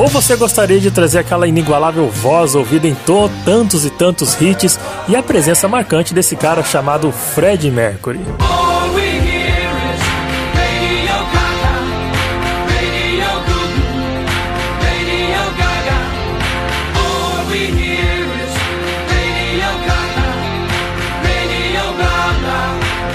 Ou você gostaria de trazer aquela inigualável voz ouvida em tantos e tantos hits e a presença marcante desse cara chamado Fred Mercury?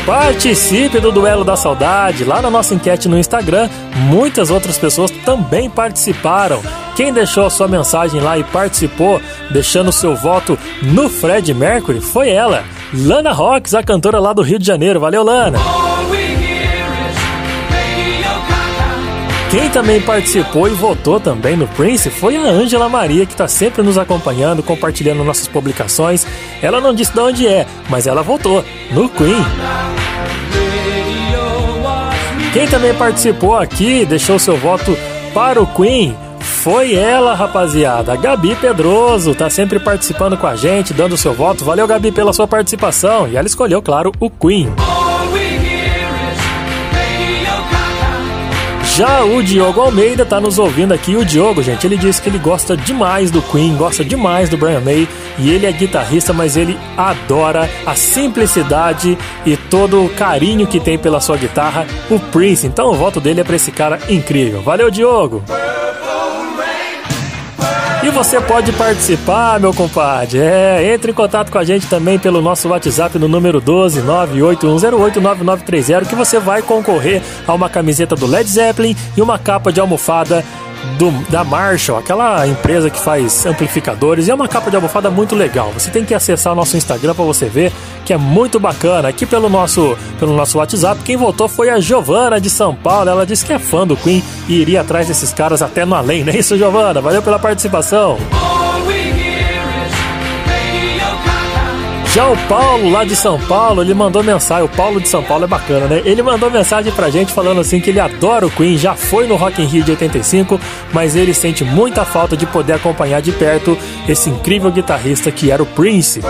Participe do Duelo da Saudade. Lá na nossa enquete no Instagram, muitas outras pessoas também participaram. Quem deixou a sua mensagem lá e participou, deixando seu voto no Fred Mercury, foi ela, Lana Rocks, a cantora lá do Rio de Janeiro. Valeu, Lana! Quem também participou e votou também no Prince foi a Ângela Maria, que está sempre nos acompanhando, compartilhando nossas publicações. Ela não disse de onde é, mas ela votou no Queen. Quem também participou aqui, deixou seu voto para o Queen, foi ela, rapaziada. Gabi Pedroso tá sempre participando com a gente, dando seu voto. Valeu, Gabi, pela sua participação. E ela escolheu, claro, o Queen. Já o Diogo Almeida tá nos ouvindo aqui. O Diogo, gente, ele disse que ele gosta demais do Queen, gosta demais do Brian May e ele é guitarrista, mas ele adora a simplicidade e todo o carinho que tem pela sua guitarra, o Prince. Então o voto dele é pra esse cara incrível. Valeu, Diogo! E você pode participar, meu compadre. É, entre em contato com a gente também pelo nosso WhatsApp no número 12 981089930 que você vai concorrer a uma camiseta do Led Zeppelin e uma capa de almofada do, da Marshall, aquela empresa que faz amplificadores, e é uma capa de almofada muito legal. Você tem que acessar o nosso Instagram para você ver que é muito bacana. Aqui pelo nosso, pelo nosso WhatsApp, quem votou foi a Giovana de São Paulo. Ela disse que é fã do Queen e iria atrás desses caras até no além, não é isso, Giovana? Valeu pela participação. Já o Paulo, lá de São Paulo, ele mandou mensagem. O Paulo de São Paulo é bacana, né? Ele mandou mensagem pra gente falando assim que ele adora o Queen, já foi no Rock in Rio de 85, mas ele sente muita falta de poder acompanhar de perto esse incrível guitarrista que era o Prince.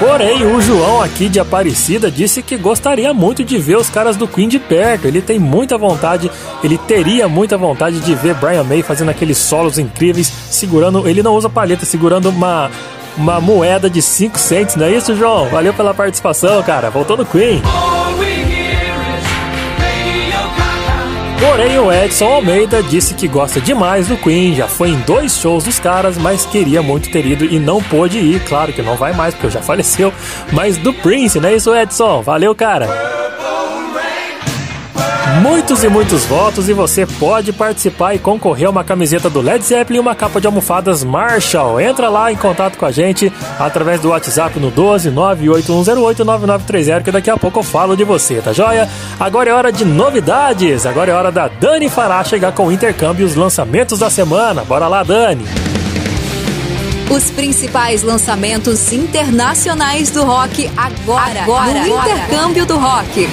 Porém, o João aqui de Aparecida disse que gostaria muito de ver os caras do Queen de perto. Ele tem muita vontade, ele teria muita vontade de ver Brian May fazendo aqueles solos incríveis, segurando. Ele não usa palheta, segurando uma, uma moeda de 5 cents, não é isso, João? Valeu pela participação, cara. Voltou no Queen. Porém, o Edson Almeida disse que gosta demais do Queen, já foi em dois shows dos caras, mas queria muito ter ido e não pôde ir. Claro que não vai mais, porque já faleceu. Mas do Prince, não é isso, Edson? Valeu, cara! Muitos e muitos votos e você pode participar e concorrer a uma camiseta do Led Zeppelin e uma capa de almofadas Marshall. Entra lá em contato com a gente através do WhatsApp no 12 981089930 que daqui a pouco eu falo de você, tá joia? Agora é hora de novidades. Agora é hora da Dani Fará chegar com o intercâmbio e os lançamentos da semana. Bora lá, Dani. Os principais lançamentos internacionais do rock agora, agora no agora. intercâmbio do rock.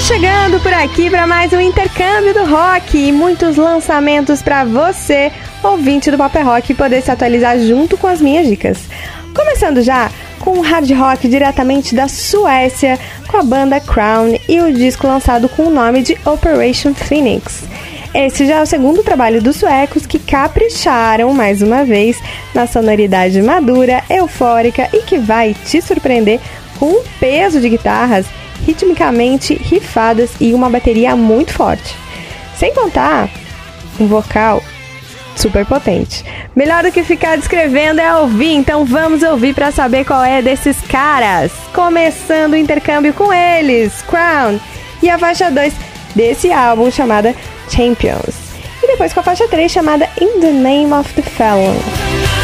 Chegando por aqui para mais um intercâmbio do rock e muitos lançamentos para você, ouvinte do Paper Rock, poder se atualizar junto com as minhas dicas. Começando já com o hard rock diretamente da Suécia, com a banda Crown e o disco lançado com o nome de Operation Phoenix. Esse já é o segundo trabalho dos suecos que capricharam mais uma vez na sonoridade madura, eufórica e que vai te surpreender com um peso de guitarras ritmicamente rifadas e uma bateria muito forte. Sem contar um vocal super potente. Melhor do que ficar descrevendo é ouvir, então vamos ouvir para saber qual é desses caras. Começando o intercâmbio com eles, Crown, e a faixa 2 desse álbum chamada Champions. E depois com a faixa 3 chamada In the Name of the Fallen.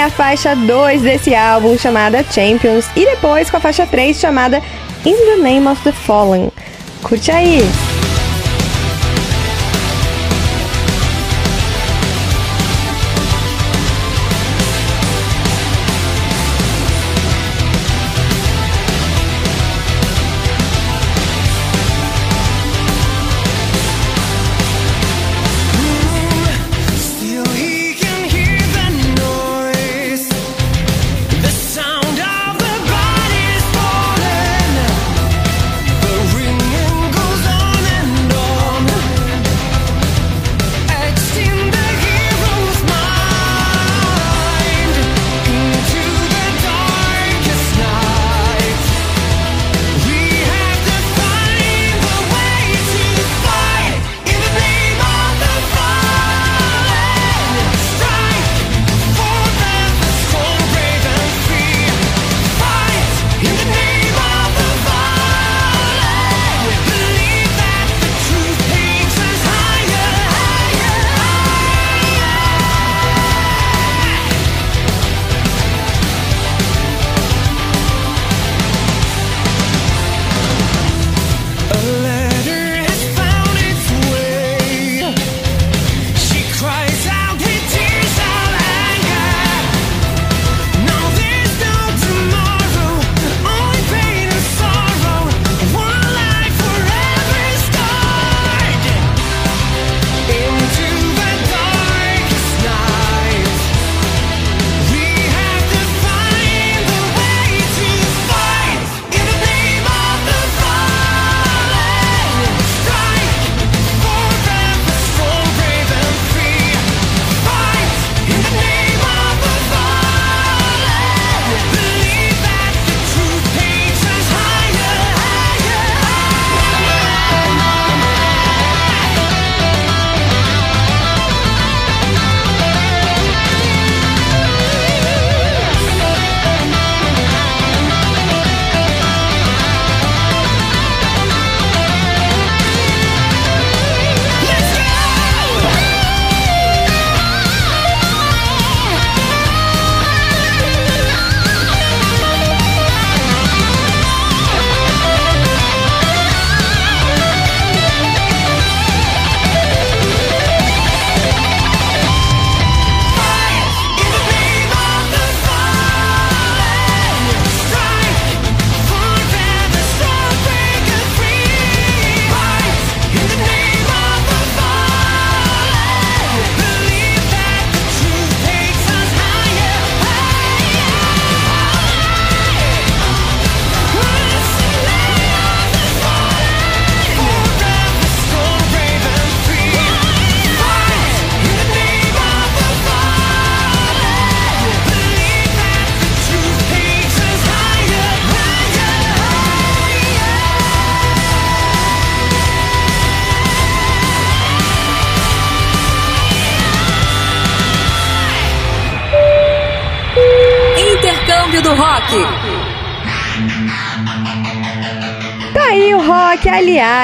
A faixa 2 desse álbum chamada Champions e depois com a faixa 3 chamada In the Name of the Fallen. Curte aí!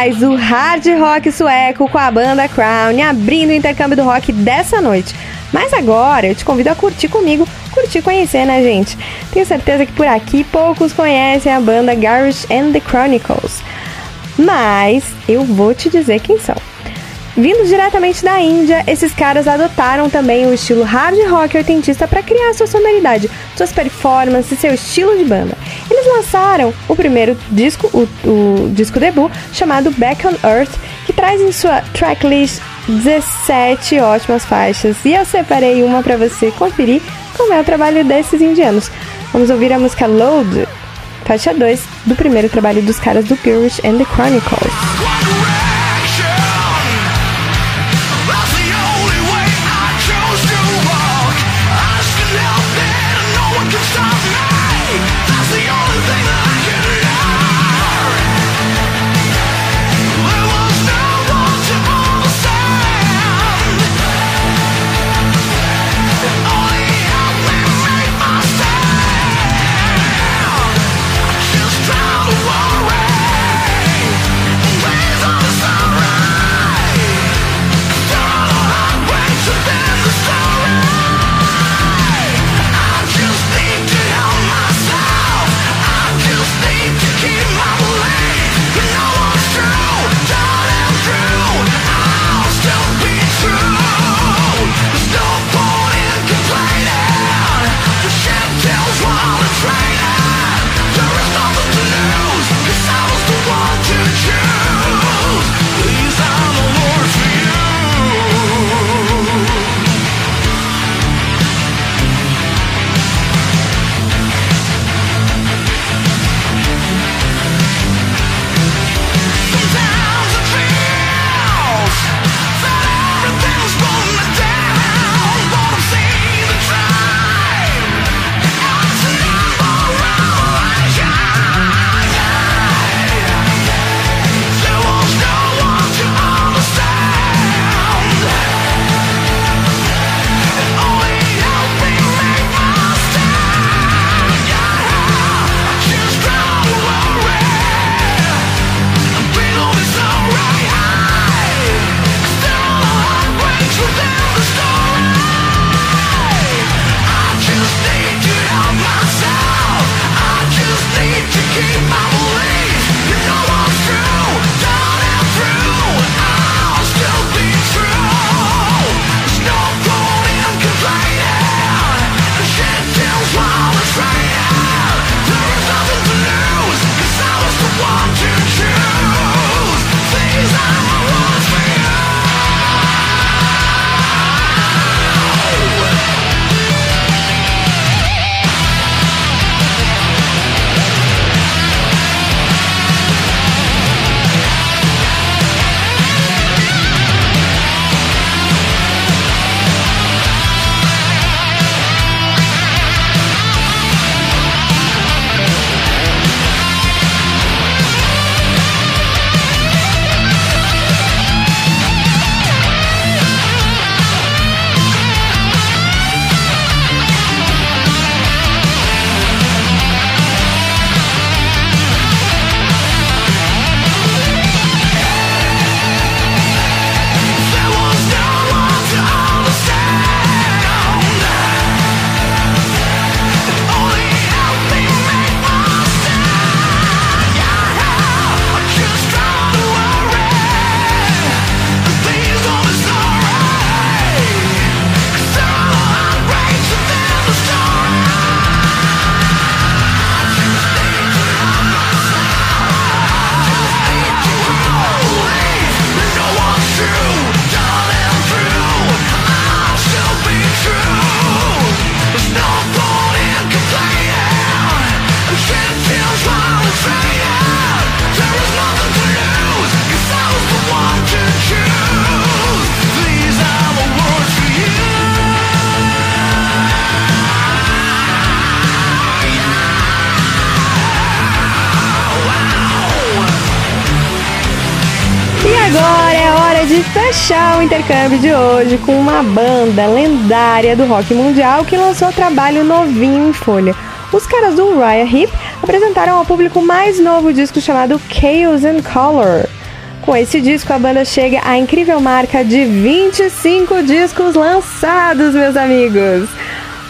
Aliás, o hard rock sueco com a banda Crown, abrindo o intercâmbio do rock dessa noite. Mas agora eu te convido a curtir comigo, curtir conhecer, né, gente? Tenho certeza que por aqui poucos conhecem a banda Garage and the Chronicles. Mas eu vou te dizer quem são. Vindo diretamente da Índia, esses caras adotaram também o estilo hard rock oitentista para criar sua sonoridade, suas performances e seu estilo de banda. Eles lançaram o primeiro disco, o, o disco debut, chamado Back on Earth, que traz em sua tracklist 17 ótimas faixas. E eu separei uma para você conferir como é o trabalho desses indianos. Vamos ouvir a música Load, faixa 2 do primeiro trabalho dos caras do Girish and the Chronicles. Intercâmbio de hoje com uma banda lendária do rock mundial que lançou trabalho novinho em folha. os caras do Uriah Heep apresentaram ao público mais novo disco chamado Chaos and Color. Com esse disco, a banda chega à incrível marca de 25 discos lançados, meus amigos.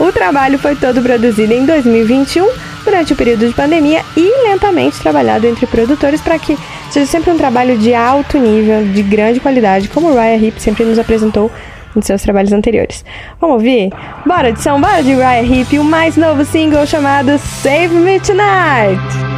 O trabalho foi todo produzido em 2021, durante o período de pandemia, e lentamente trabalhado entre produtores para que seja sempre um trabalho de alto nível, de grande qualidade, como Ryan Heep sempre nos apresentou nos seus trabalhos anteriores. Vamos ouvir? Bora de São Bora de Ryan Heep, o mais novo single chamado Save Me Tonight!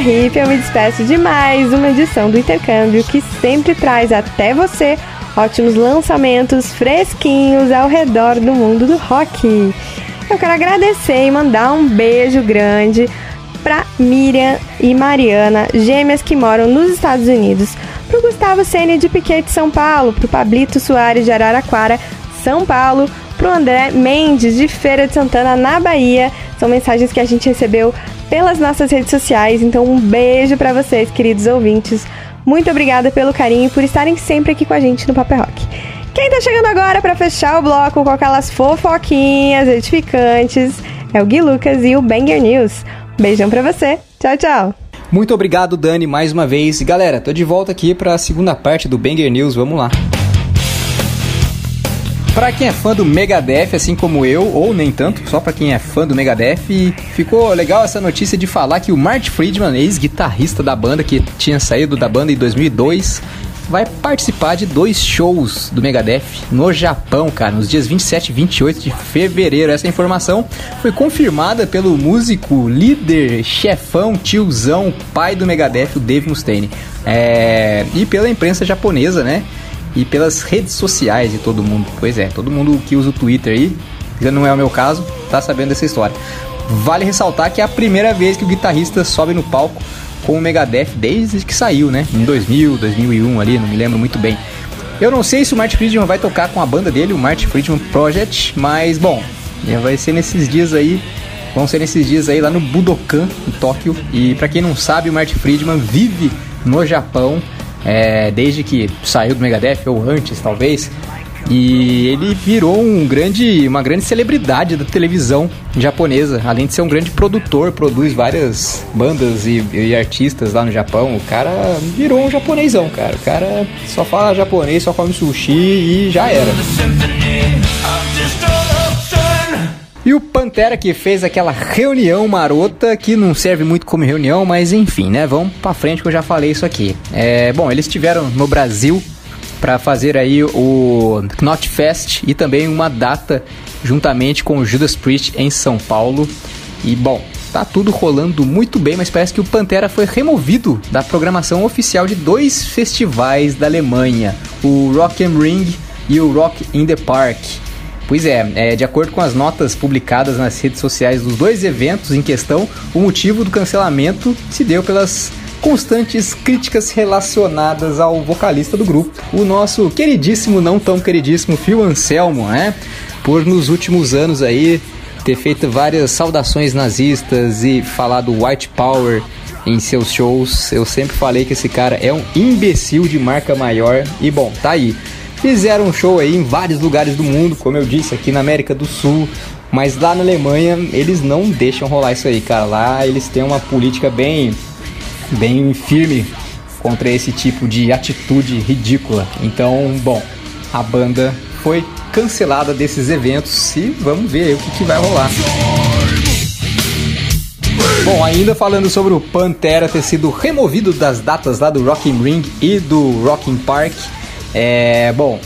Heep, eu me despeço de mais uma edição do Intercâmbio que sempre traz até você ótimos lançamentos fresquinhos ao redor do mundo do rock. Eu quero agradecer e mandar um beijo grande para Miriam e Mariana, gêmeas que moram nos Estados Unidos, pro Gustavo Ceni de Piquete, São Paulo, pro Pablito Soares de Araraquara, São Paulo, pro André Mendes de Feira de Santana, na Bahia. São mensagens que a gente recebeu pelas nossas redes sociais, então um beijo para vocês, queridos ouvintes. Muito obrigada pelo carinho e por estarem sempre aqui com a gente no Papel Rock. Quem tá chegando agora para fechar o bloco com aquelas fofoquinhas edificantes é o Gui Lucas e o Banger News. Beijão pra você. Tchau, tchau. Muito obrigado, Dani, mais uma vez. Galera, tô de volta aqui para a segunda parte do Banger News. Vamos lá. Pra quem é fã do Megadeth, assim como eu, ou nem tanto, só pra quem é fã do Megadeth, ficou legal essa notícia de falar que o Mark Friedman, ex-guitarrista da banda, que tinha saído da banda em 2002, vai participar de dois shows do Megadeth no Japão, cara, nos dias 27 e 28 de fevereiro. Essa informação foi confirmada pelo músico, líder, chefão, tiozão, pai do Megadeth, o Dave Mustaine. É... E pela imprensa japonesa, né? E pelas redes sociais de todo mundo. Pois é, todo mundo que usa o Twitter aí, já não é o meu caso, tá sabendo dessa história. Vale ressaltar que é a primeira vez que o guitarrista sobe no palco com o Megadeth desde que saiu, né? Em 2000, 2001 ali, não me lembro muito bem. Eu não sei se o Martin Friedman vai tocar com a banda dele, o Martin Friedman Project, mas bom, vai ser nesses dias aí, vão ser nesses dias aí lá no Budokan, em Tóquio. E para quem não sabe, o Martin Friedman vive no Japão é, desde que saiu do Megadeth, ou antes talvez. E ele virou um grande, uma grande celebridade da televisão japonesa. Além de ser um grande produtor, produz várias bandas e, e artistas lá no Japão. O cara virou um japonesão, cara. O cara só fala japonês, só come sushi e já era. E o Pantera que fez aquela reunião marota que não serve muito como reunião, mas enfim, né? Vamos pra frente que eu já falei isso aqui. É, bom, eles estiveram no Brasil para fazer aí o Knot Fest e também uma data juntamente com o Judas Priest em São Paulo. E bom, tá tudo rolando muito bem, mas parece que o Pantera foi removido da programação oficial de dois festivais da Alemanha, o Rock am Ring e o Rock in the Park. Pois é, é, de acordo com as notas publicadas nas redes sociais dos dois eventos em questão, o motivo do cancelamento se deu pelas constantes críticas relacionadas ao vocalista do grupo, o nosso queridíssimo, não tão queridíssimo Phil Anselmo, né? Por nos últimos anos aí ter feito várias saudações nazistas e falado white power em seus shows. Eu sempre falei que esse cara é um imbecil de marca maior e bom, tá aí. Fizeram um show aí em vários lugares do mundo, como eu disse, aqui na América do Sul, mas lá na Alemanha eles não deixam rolar isso aí, cara. Lá eles têm uma política bem bem firme contra esse tipo de atitude ridícula. Então, bom, a banda foi cancelada desses eventos e vamos ver o que, que vai rolar. Bom, ainda falando sobre o Pantera ter sido removido das datas lá do Rocking Ring e do Rocking Park, é bom,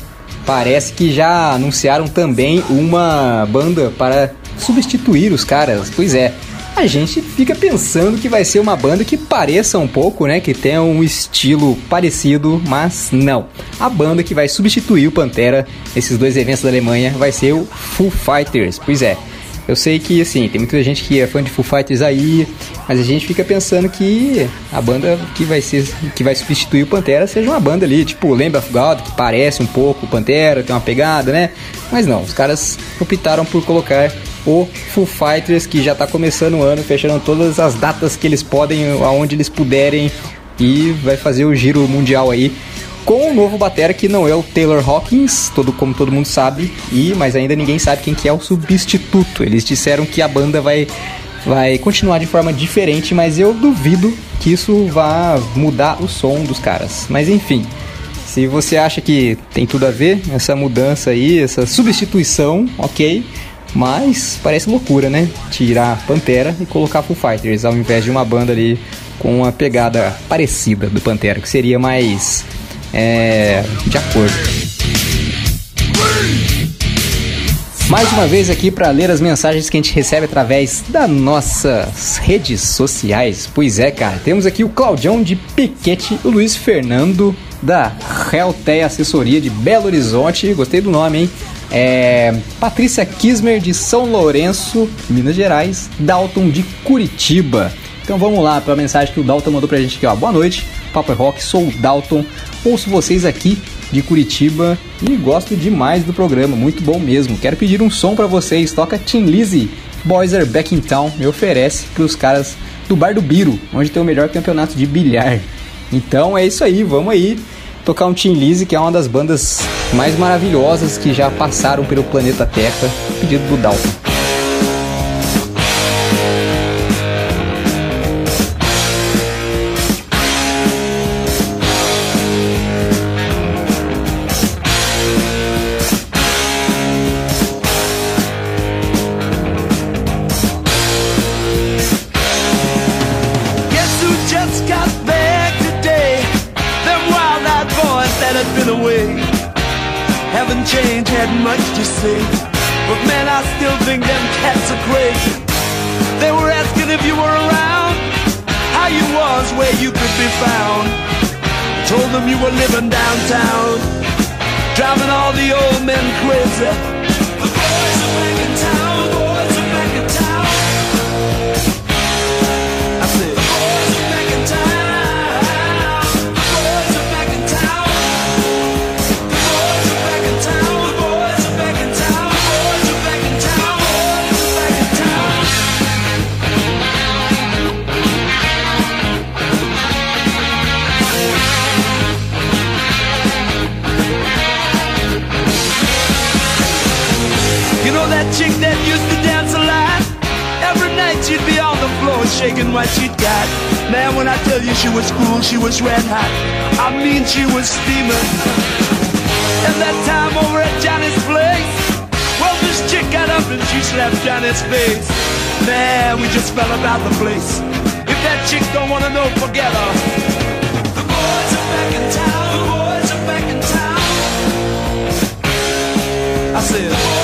parece que já anunciaram também uma banda para substituir os caras. Pois é, a gente fica pensando que vai ser uma banda que pareça um pouco, né? Que tenha um estilo parecido, mas não. A banda que vai substituir o Pantera nesses dois eventos da Alemanha vai ser o Foo Fighters. Pois é. Eu sei que, assim, tem muita gente que é fã de Foo Fighters aí, mas a gente fica pensando que a banda que vai ser, que vai substituir o Pantera seja uma banda ali, tipo Lamb of God, que parece um pouco o Pantera, tem uma pegada, né? Mas não, os caras optaram por colocar o Foo Fighters, que já está começando o ano, fechando todas as datas que eles podem, aonde eles puderem, e vai fazer o giro mundial aí com o novo batera que não é o Taylor Hawkins, todo como todo mundo sabe, e mas ainda ninguém sabe quem que é o substituto. Eles disseram que a banda vai vai continuar de forma diferente, mas eu duvido que isso vá mudar o som dos caras. Mas enfim, se você acha que tem tudo a ver essa mudança aí, essa substituição, ok. Mas parece loucura, né? Tirar Pantera e colocar Foo Fighters ao invés de uma banda ali com uma pegada parecida do Pantera, que seria mais é, de acordo. Mais uma vez aqui para ler as mensagens que a gente recebe através das nossas redes sociais. Pois é, cara, temos aqui o Claudião de Piquete, o Luiz Fernando da Helté Assessoria de Belo Horizonte. Gostei do nome, hein? É, Patrícia Kismer de São Lourenço, Minas Gerais, Dalton de Curitiba. Então vamos lá para a mensagem que o Dalton mandou pra gente aqui, ó. Boa noite, Papo é Rock, sou o Dalton, ouço vocês aqui de Curitiba e gosto demais do programa, muito bom mesmo. Quero pedir um som para vocês, toca Tim Lizzy, Boys Are Back in Town, me oferece pros caras do Bar do Biro, onde tem o melhor campeonato de bilhar. Então é isso aí, vamos aí tocar um Tim Lizzy, que é uma das bandas mais maravilhosas que já passaram pelo planeta Terra, pedido do Dalton. yourself was red hot. I mean, she was steaming. And that time over at Johnny's place, well, this chick got up and she slapped Johnny's face. Man, we just fell about the place. If that chick don't wanna know, forget her. The boys are back in town. The boys are back in town. I said,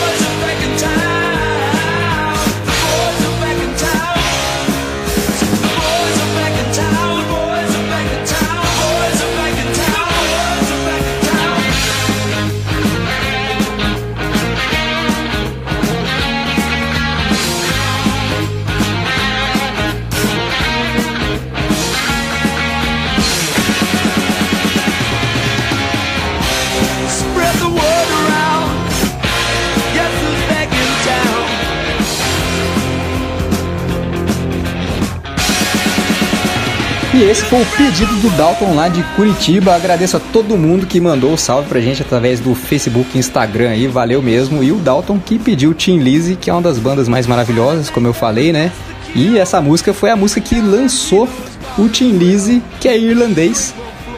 E esse foi o pedido do Dalton lá de Curitiba. Agradeço a todo mundo que mandou o salve pra gente através do Facebook e Instagram aí, valeu mesmo. E o Dalton que pediu Tim Lizzy, que é uma das bandas mais maravilhosas, como eu falei, né? E essa música foi a música que lançou o Tim Lizzy, que é irlandês,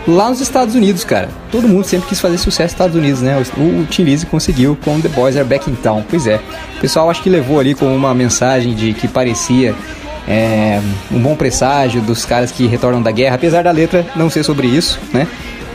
lá nos Estados Unidos, cara. Todo mundo sempre quis fazer sucesso nos Estados Unidos, né? O, o Lizzy conseguiu com The Boys Are Back in Town. Pois é. O pessoal acho que levou ali como uma mensagem de que parecia é, um bom presságio dos caras que retornam da guerra, apesar da letra não ser sobre isso, né?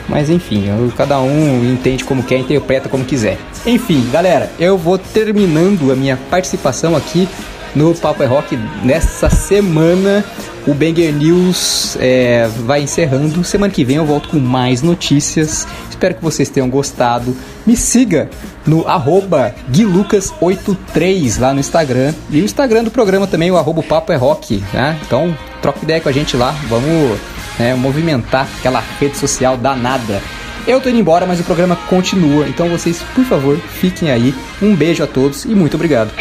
Mas enfim, cada um entende como quer, interpreta como quiser. Enfim, galera, eu vou terminando a minha participação aqui no Papo é Rock nessa semana. O Banger News é, vai encerrando. Semana que vem eu volto com mais notícias. Espero que vocês tenham gostado. Me siga no arroba guilucas83 lá no Instagram. E o Instagram do programa também, o arroba Papo é Rock. Né? Então, troca ideia com a gente lá. Vamos né, movimentar aquela rede social danada. Eu tô indo embora, mas o programa continua. Então vocês, por favor, fiquem aí. Um beijo a todos e muito obrigado.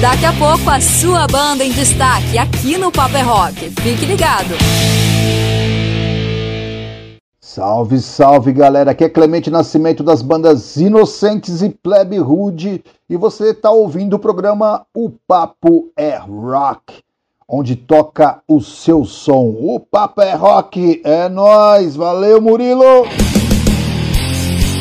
Daqui a pouco a sua banda em destaque aqui no Paper Rock. Fique ligado. Salve, salve galera, aqui é Clemente Nascimento das bandas Inocentes e Plebe Rude e você está ouvindo o programa O Papo é Rock, onde toca o seu som. O Papo é Rock, é nóis, valeu Murilo!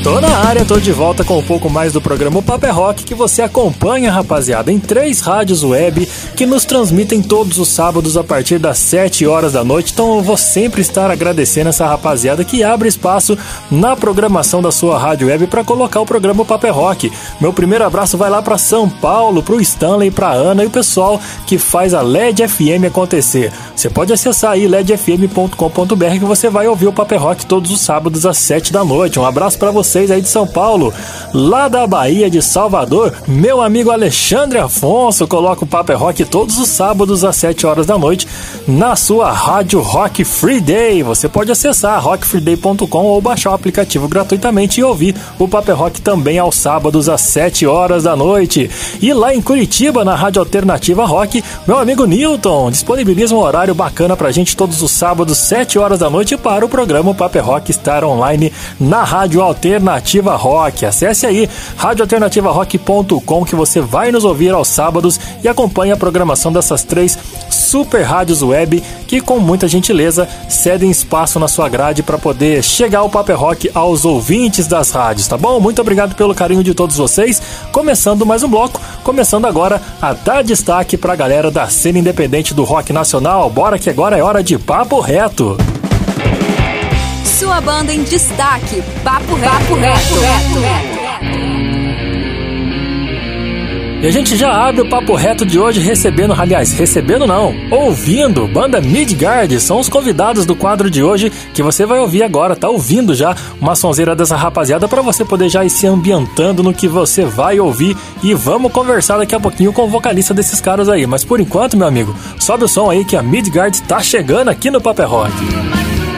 Tô na área, tô de volta com um pouco mais do programa Papo é Rock que você acompanha, rapaziada, em três rádios web que nos transmitem todos os sábados a partir das 7 horas da noite. Então eu vou sempre estar agradecendo essa rapaziada que abre espaço na programação da sua rádio web para colocar o programa Papo é Rock. Meu primeiro abraço vai lá para São Paulo, pro Stanley, pra Ana e o pessoal que faz a LED FM acontecer. Você pode acessar aí ledfm.com.br que você vai ouvir o Papo é Rock todos os sábados às 7 da noite. Um abraço para vocês aí de São Paulo. Lá da Bahia de Salvador, meu amigo Alexandre Afonso coloca o Papo é Rock todos os sábados às 7 horas da noite na sua rádio Rock Free Day. Você pode acessar rockfreeday.com ou baixar o aplicativo gratuitamente e ouvir o Papo é Rock também aos sábados às 7 horas da noite. E lá em Curitiba, na Rádio Alternativa Rock, meu amigo Newton disponibiliza um horário bacana pra gente todos os sábados, 7 horas da noite, para o programa Paper Rock estar online na Rádio Alternativa Rock. Acesse aí radioalternativarock.com que você vai nos ouvir aos sábados e acompanhe a programação dessas três super rádios web que com muita gentileza cedem espaço na sua grade para poder chegar o Paper Rock aos ouvintes das rádios, tá bom? Muito obrigado pelo carinho de todos vocês. Começando mais um bloco, começando agora a dar destaque para a galera da cena independente do rock nacional. Bora que agora é hora de papo reto. Sua banda em destaque. Papo reto. Papo reto. E a gente já abre o papo reto de hoje recebendo, aliás, recebendo não, ouvindo, banda Midgard, são os convidados do quadro de hoje que você vai ouvir agora, tá ouvindo já uma sonzeira dessa rapaziada para você poder já ir se ambientando no que você vai ouvir e vamos conversar daqui a pouquinho com o vocalista desses caras aí. Mas por enquanto, meu amigo, sobe o som aí que a Midgard tá chegando aqui no Paper Rock. Holding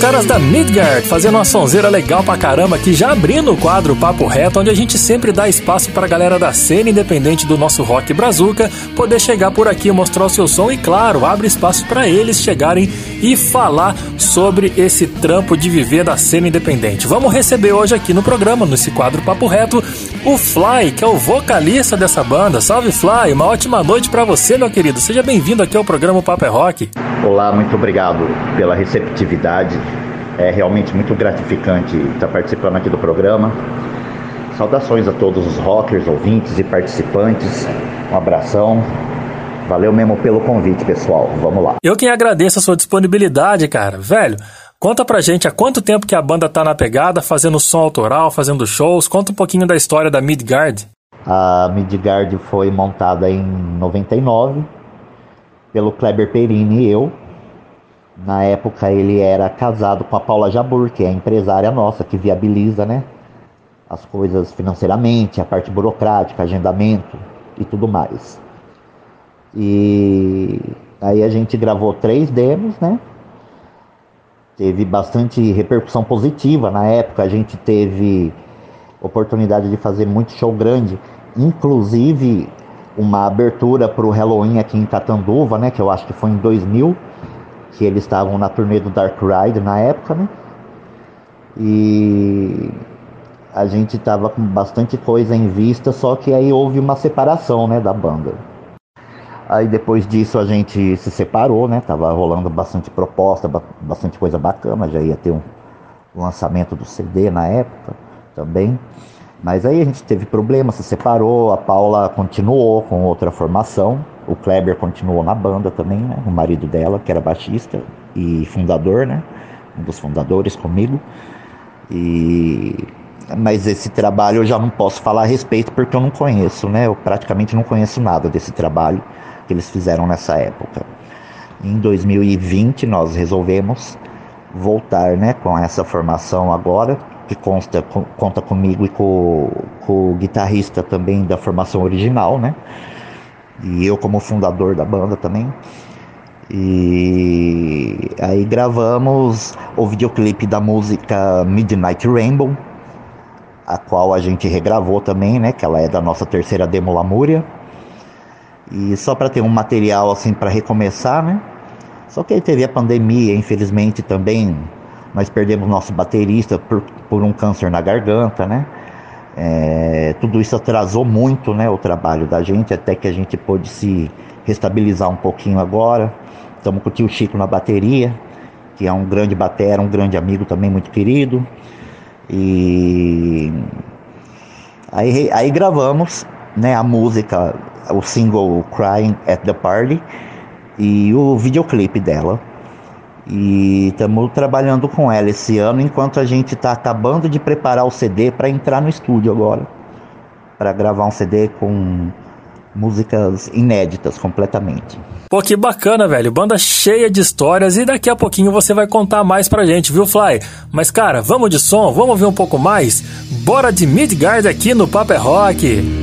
caras da Midgard fazendo uma sonzeira legal pra caramba aqui, já abrindo o quadro Papo Reto, onde a gente sempre dá espaço pra galera da cena independente do nosso rock brazuca poder chegar por aqui, mostrar o seu som e, claro, abre espaço para eles chegarem e falar sobre esse trampo de viver da cena independente. Vamos receber hoje aqui no programa, nesse quadro Papo Reto, o Fly, que é o vocalista dessa banda. Salve Fly, uma ótima noite para você, meu querido. Seja bem-vindo aqui ao programa Papo é Rock. Olá, muito obrigado pela receptividade. É realmente muito gratificante estar participando aqui do programa. Saudações a todos os rockers, ouvintes e participantes. Um abração. Valeu mesmo pelo convite, pessoal. Vamos lá. Eu quem agradeço a sua disponibilidade, cara. Velho, conta pra gente há quanto tempo que a banda tá na pegada, fazendo som autoral, fazendo shows. Conta um pouquinho da história da Midgard. A Midgard foi montada em 99 pelo Kleber Perini e eu. Na época ele era casado com a Paula Jabur, que é a empresária nossa, que viabiliza né, as coisas financeiramente, a parte burocrática, agendamento e tudo mais. E aí a gente gravou três demos, né? Teve bastante repercussão positiva na época, a gente teve oportunidade de fazer muito show grande, inclusive uma abertura para o Halloween aqui em Catanduva, né? Que eu acho que foi em 2000 que eles estavam na turnê do Dark Ride na época, né? E a gente tava com bastante coisa em vista, só que aí houve uma separação, né, da banda. Aí depois disso a gente se separou, né? Tava rolando bastante proposta, bastante coisa bacana, já ia ter um lançamento do CD na época também. Mas aí a gente teve problema, se separou, a Paula continuou com outra formação, o Kleber continuou na banda também, né? O marido dela, que era baixista e fundador, né? Um dos fundadores comigo. E mas esse trabalho eu já não posso falar a respeito porque eu não conheço, né? Eu praticamente não conheço nada desse trabalho que eles fizeram nessa época. Em 2020 nós resolvemos voltar, né, com essa formação agora que consta conta comigo e com, com o guitarrista também da formação original, né? E eu como fundador da banda também. E aí gravamos o videoclipe da música Midnight Rainbow, a qual a gente regravou também, né? Que ela é da nossa terceira demo Lamúria. E só para ter um material assim para recomeçar, né? Só que aí teve a pandemia, infelizmente também nós perdemos nosso baterista por, por um câncer na garganta, né? É, tudo isso atrasou muito né, o trabalho da gente, até que a gente pôde se restabilizar um pouquinho agora. Estamos com o tio Chico na bateria, que é um grande batera, um grande amigo também, muito querido. E aí, aí gravamos né, a música, o single Crying at the Party e o videoclipe dela. E estamos trabalhando com ela esse ano, enquanto a gente está acabando de preparar o CD para entrar no estúdio agora, para gravar um CD com músicas inéditas completamente. Pô, que bacana, velho. Banda cheia de histórias e daqui a pouquinho você vai contar mais pra gente, viu, Fly? Mas, cara, vamos de som? Vamos ouvir um pouco mais? Bora de Midgard aqui no Paper é Rock.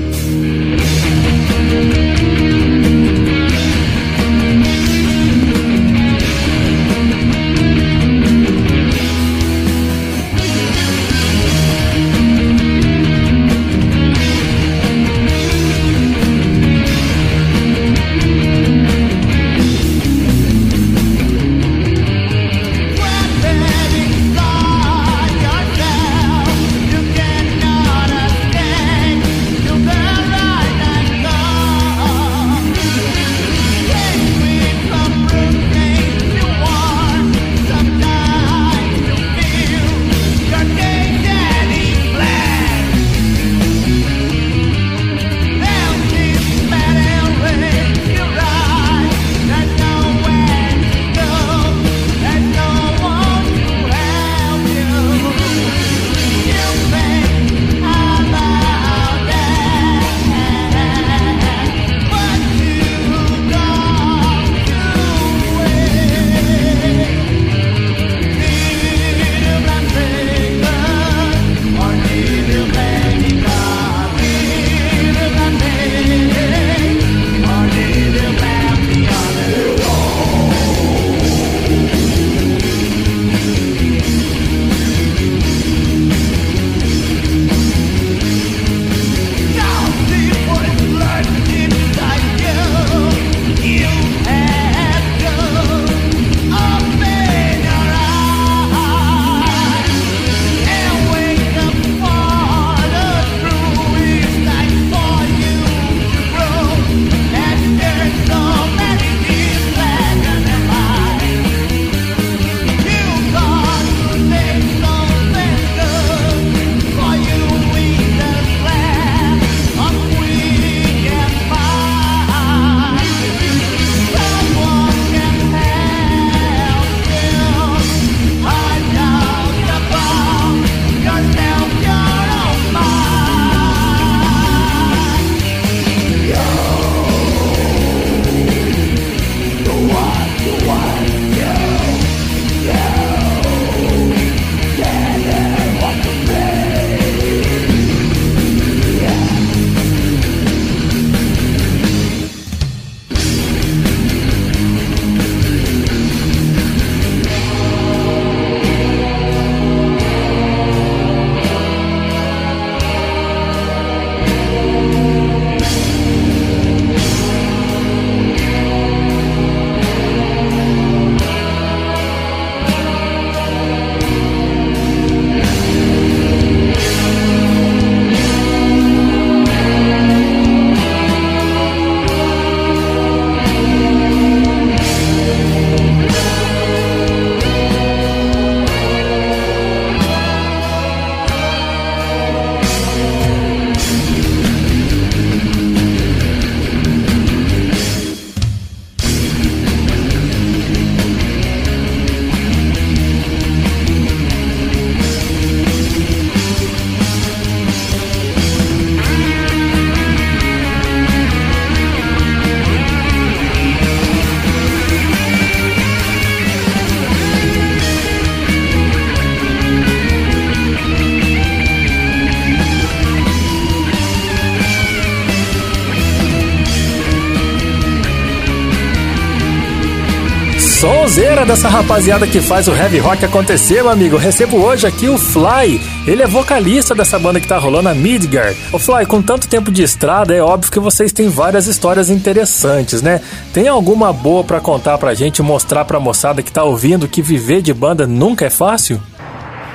Dessa rapaziada que faz o heavy rock acontecer, meu amigo. recebo hoje aqui o Fly. Ele é vocalista dessa banda que tá rolando, a Midgard. O Fly, com tanto tempo de estrada, é óbvio que vocês têm várias histórias interessantes, né? Tem alguma boa para contar pra gente, mostrar pra moçada que tá ouvindo que viver de banda nunca é fácil?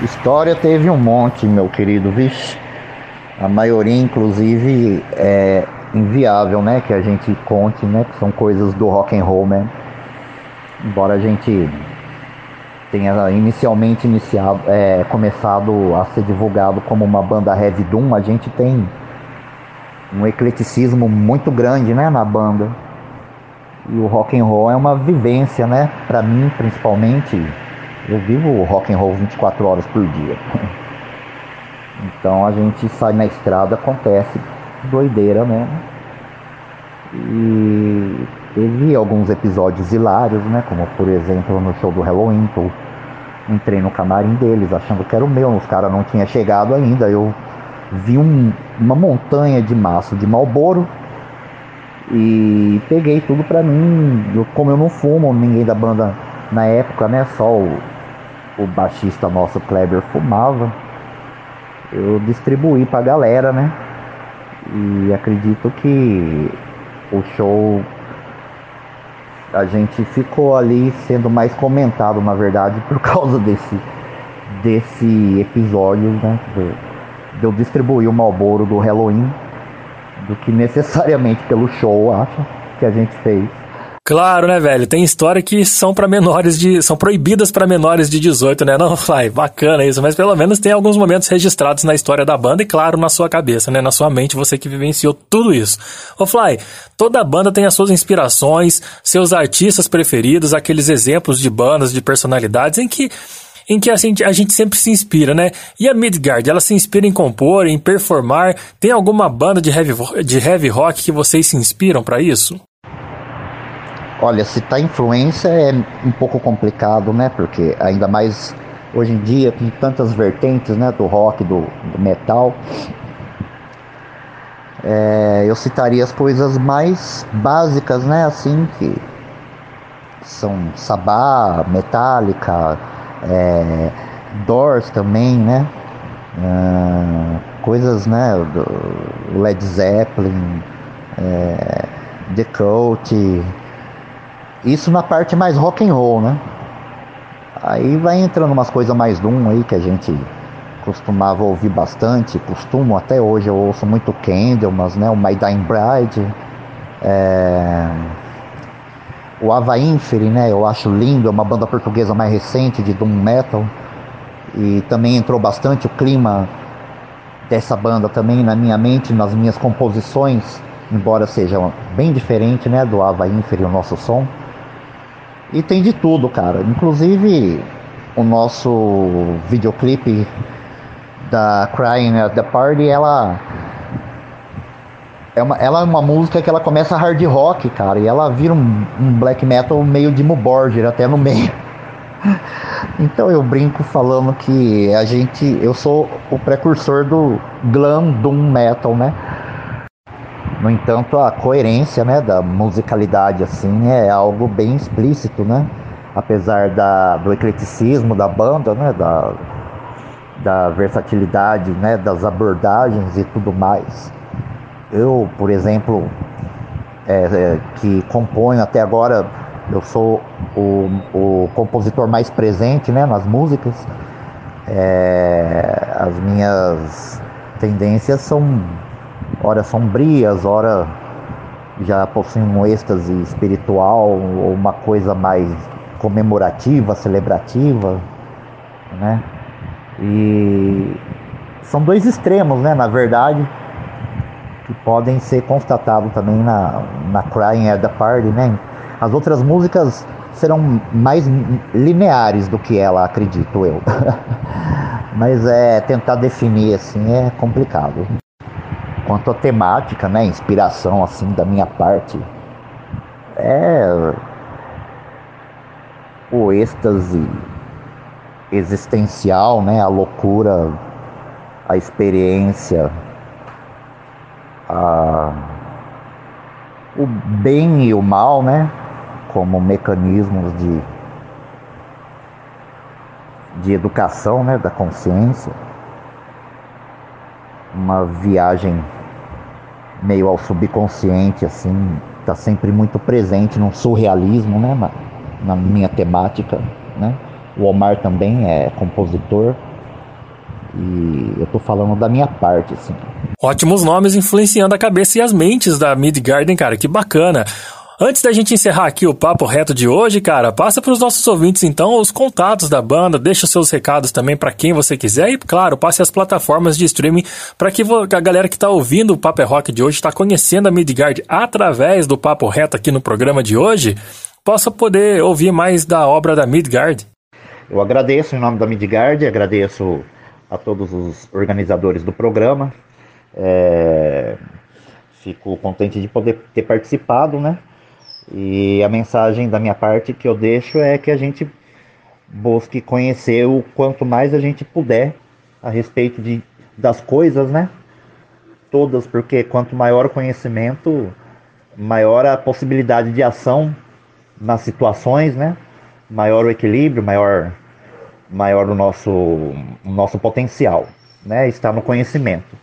História teve um monte, meu querido, vixe. A maioria, inclusive, é inviável, né? Que a gente conte, né? Que são coisas do rock and roll, né? Embora a gente tenha inicialmente iniciado, é, começado a ser divulgado como uma banda heavy doom, a gente tem um ecleticismo muito grande, né, na banda. E o rock and roll é uma vivência, né, para mim principalmente. Eu vivo o rock and roll 24 horas por dia. Então a gente sai na estrada, acontece doideira, né? E teve alguns episódios hilários, né? Como por exemplo no show do Halloween, que eu entrei no camarim deles achando que era o meu, os caras não tinham chegado ainda. Eu vi um, uma montanha de maço de Malboro e peguei tudo pra mim. Eu, como eu não fumo, ninguém da banda na época, né? Só o, o baixista nosso Kleber fumava. Eu distribuí pra galera, né? E acredito que o show a gente ficou ali sendo mais comentado, na verdade, por causa desse, desse episódio, né? De eu distribuir o Malboro do Halloween do que necessariamente pelo show, acho, que a gente fez. Claro, né, velho? Tem história que são para menores de. são proibidas para menores de 18, né? Não, Fly, bacana isso, mas pelo menos tem alguns momentos registrados na história da banda e, claro, na sua cabeça, né? Na sua mente, você que vivenciou tudo isso. Ô, Fly, toda banda tem as suas inspirações, seus artistas preferidos, aqueles exemplos de bandas, de personalidades em que em que a gente, a gente sempre se inspira, né? E a Midgard, ela se inspira em compor, em performar. Tem alguma banda de heavy, de heavy rock que vocês se inspiram para isso? Olha, citar influência é um pouco complicado, né? Porque ainda mais hoje em dia, com tantas vertentes, né? Do rock, do, do metal. É, eu citaria as coisas mais básicas, né? Assim, que são Sabá, Metallica, é, Doors também, né? Ah, coisas, né? Do Led Zeppelin, é, The Cult, isso na parte mais rock and roll, né? Aí vai entrando umas coisas mais doom aí que a gente costumava ouvir bastante, costumo até hoje eu ouço muito Candlemas, né? O My Dying Bride, é... o Ava Inferi, né? Eu acho lindo, é uma banda portuguesa mais recente de doom metal e também entrou bastante o clima dessa banda também na minha mente, nas minhas composições, embora seja bem diferente, né? Do Ava Inferi, o nosso som. E tem de tudo, cara. Inclusive o nosso videoclipe da Crying at the Party, ela é uma, ela é uma música que ela começa hard rock, cara, e ela vira um, um black metal meio de Borger até no meio. Então eu brinco falando que a gente, eu sou o precursor do glam doom metal, né? No entanto, a coerência né, da musicalidade assim é algo bem explícito, né? Apesar da, do ecleticismo da banda, né, da, da versatilidade né, das abordagens e tudo mais. Eu, por exemplo, é, é, que componho até agora, eu sou o, o compositor mais presente né, nas músicas. É, as minhas tendências são ora sombrias, ora já possuem um êxtase espiritual ou uma coisa mais comemorativa, celebrativa, né? E são dois extremos, né, na verdade, que podem ser constatados também na, na Crying at the Party, né? As outras músicas serão mais lineares do que ela, acredito eu. Mas é tentar definir assim é complicado. Quanto à temática, né, inspiração assim da minha parte, é o êxtase existencial, né, a loucura, a experiência, a o bem e o mal, né, como mecanismos de de educação, né, da consciência. Uma viagem meio ao subconsciente, assim, tá sempre muito presente num surrealismo, né, na, minha temática, né. O Omar também é compositor e eu tô falando da minha parte, assim. Ótimos nomes influenciando a cabeça e as mentes da Midgarden, cara, que bacana. Antes da gente encerrar aqui o papo reto de hoje, cara, passa para os nossos ouvintes então os contatos da banda, deixa os seus recados também para quem você quiser e, claro, passe as plataformas de streaming para que a galera que está ouvindo o Papo é Rock de hoje, está conhecendo a Midgard através do papo reto aqui no programa de hoje, possa poder ouvir mais da obra da Midgard. Eu agradeço em nome da Midgard, agradeço a todos os organizadores do programa. É... Fico contente de poder ter participado, né? E a mensagem da minha parte que eu deixo é que a gente busque conhecer o quanto mais a gente puder a respeito de, das coisas, né? Todas, porque quanto maior o conhecimento, maior a possibilidade de ação nas situações, né? Maior o equilíbrio, maior, maior o nosso, o nosso potencial, né? Está no conhecimento.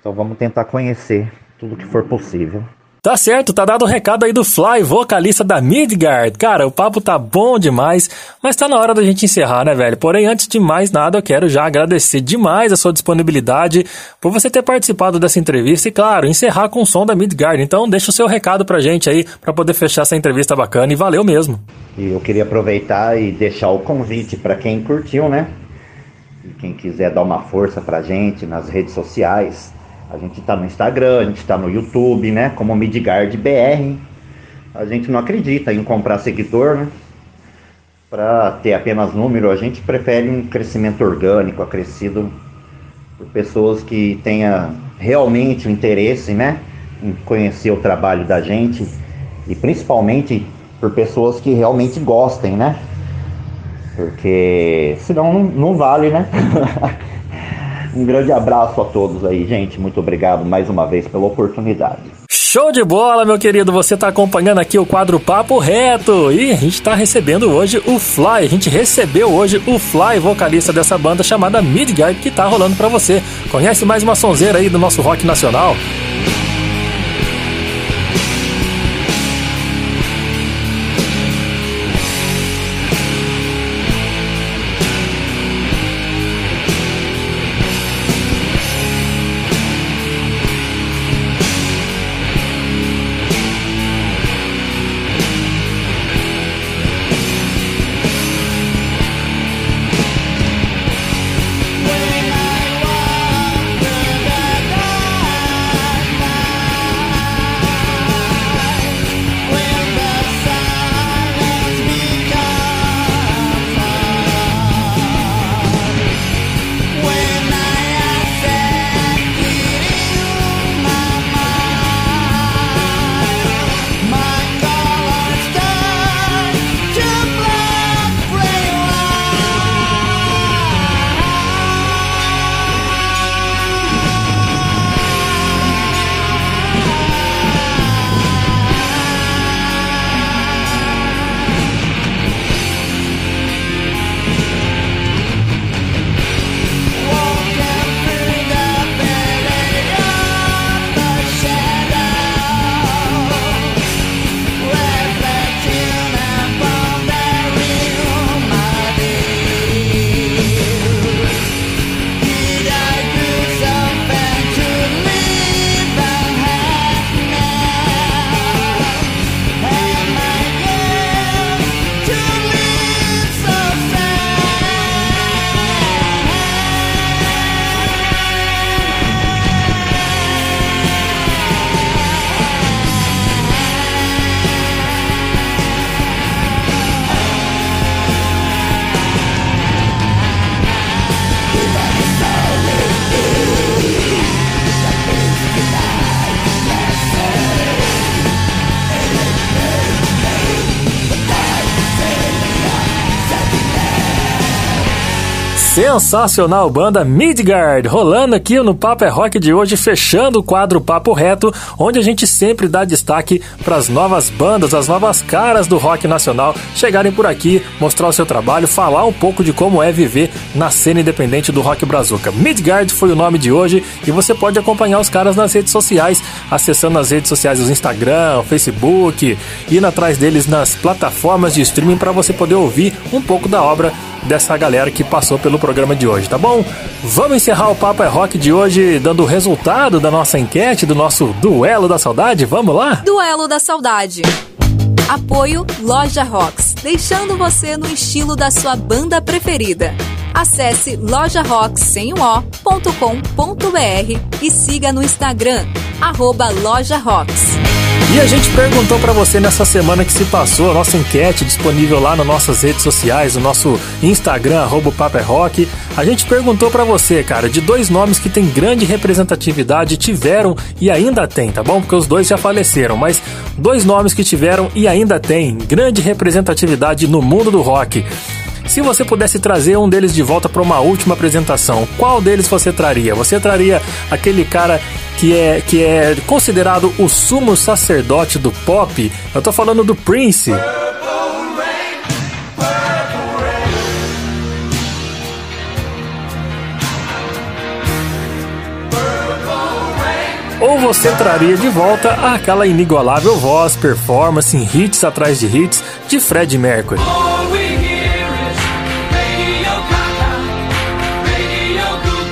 Então vamos tentar conhecer tudo que for possível. Tá certo, tá dado o recado aí do Fly, vocalista da Midgard. Cara, o papo tá bom demais, mas tá na hora da gente encerrar, né, velho? Porém, antes de mais nada, eu quero já agradecer demais a sua disponibilidade por você ter participado dessa entrevista e, claro, encerrar com o som da Midgard. Então, deixa o seu recado pra gente aí, pra poder fechar essa entrevista bacana e valeu mesmo. E eu queria aproveitar e deixar o convite para quem curtiu, né? E quem quiser dar uma força pra gente nas redes sociais, a gente está no Instagram, a gente está no YouTube, né? Como Midgard BR. A gente não acredita em comprar seguidor, né? Para ter apenas número, a gente prefere um crescimento orgânico, acrescido por pessoas que tenham realmente o interesse, né? Em conhecer o trabalho da gente e principalmente por pessoas que realmente gostem, né? Porque senão não, não vale, né? Um grande abraço a todos aí, gente. Muito obrigado mais uma vez pela oportunidade. Show de bola, meu querido. Você está acompanhando aqui o quadro Papo Reto. E a gente está recebendo hoje o Fly. A gente recebeu hoje o Fly, vocalista dessa banda chamada Midgard, que está rolando para você. Conhece mais uma sonzeira aí do nosso rock nacional? Sensacional banda Midgard, rolando aqui no Papo é Rock de hoje, fechando o quadro Papo Reto, onde a gente sempre dá destaque para as novas bandas, as novas caras do rock nacional chegarem por aqui, mostrar o seu trabalho, falar um pouco de como é viver na cena independente do rock brazuca. Midgard foi o nome de hoje e você pode acompanhar os caras nas redes sociais, acessando as redes sociais do Instagram, Facebook, indo atrás deles nas plataformas de streaming para você poder ouvir um pouco da obra dessa galera que passou pelo programa de hoje, tá bom? Vamos encerrar o Papo é Rock de hoje dando o resultado da nossa enquete, do nosso Duelo da Saudade? Vamos lá? Duelo da Saudade. Apoio Loja Rocks, deixando você no estilo da sua banda preferida. Acesse lojarocks.com.br e siga no Instagram, arroba Loja Rocks. E a gente perguntou para você nessa semana que se passou, a nossa enquete disponível lá nas nossas redes sociais, no nosso Instagram, arroba Paper é Rock. A gente perguntou para você, cara, de dois nomes que tem grande representatividade, tiveram e ainda tem, tá bom? Porque os dois já faleceram, mas dois nomes que tiveram e ainda tem grande representatividade no mundo do rock. Se você pudesse trazer um deles de volta para uma última apresentação, qual deles você traria? Você traria aquele cara que é, que é considerado o sumo sacerdote do pop? Eu tô falando do Prince. ou você traria de volta aquela inigualável voz, performance em hits atrás de hits de Fred Mercury.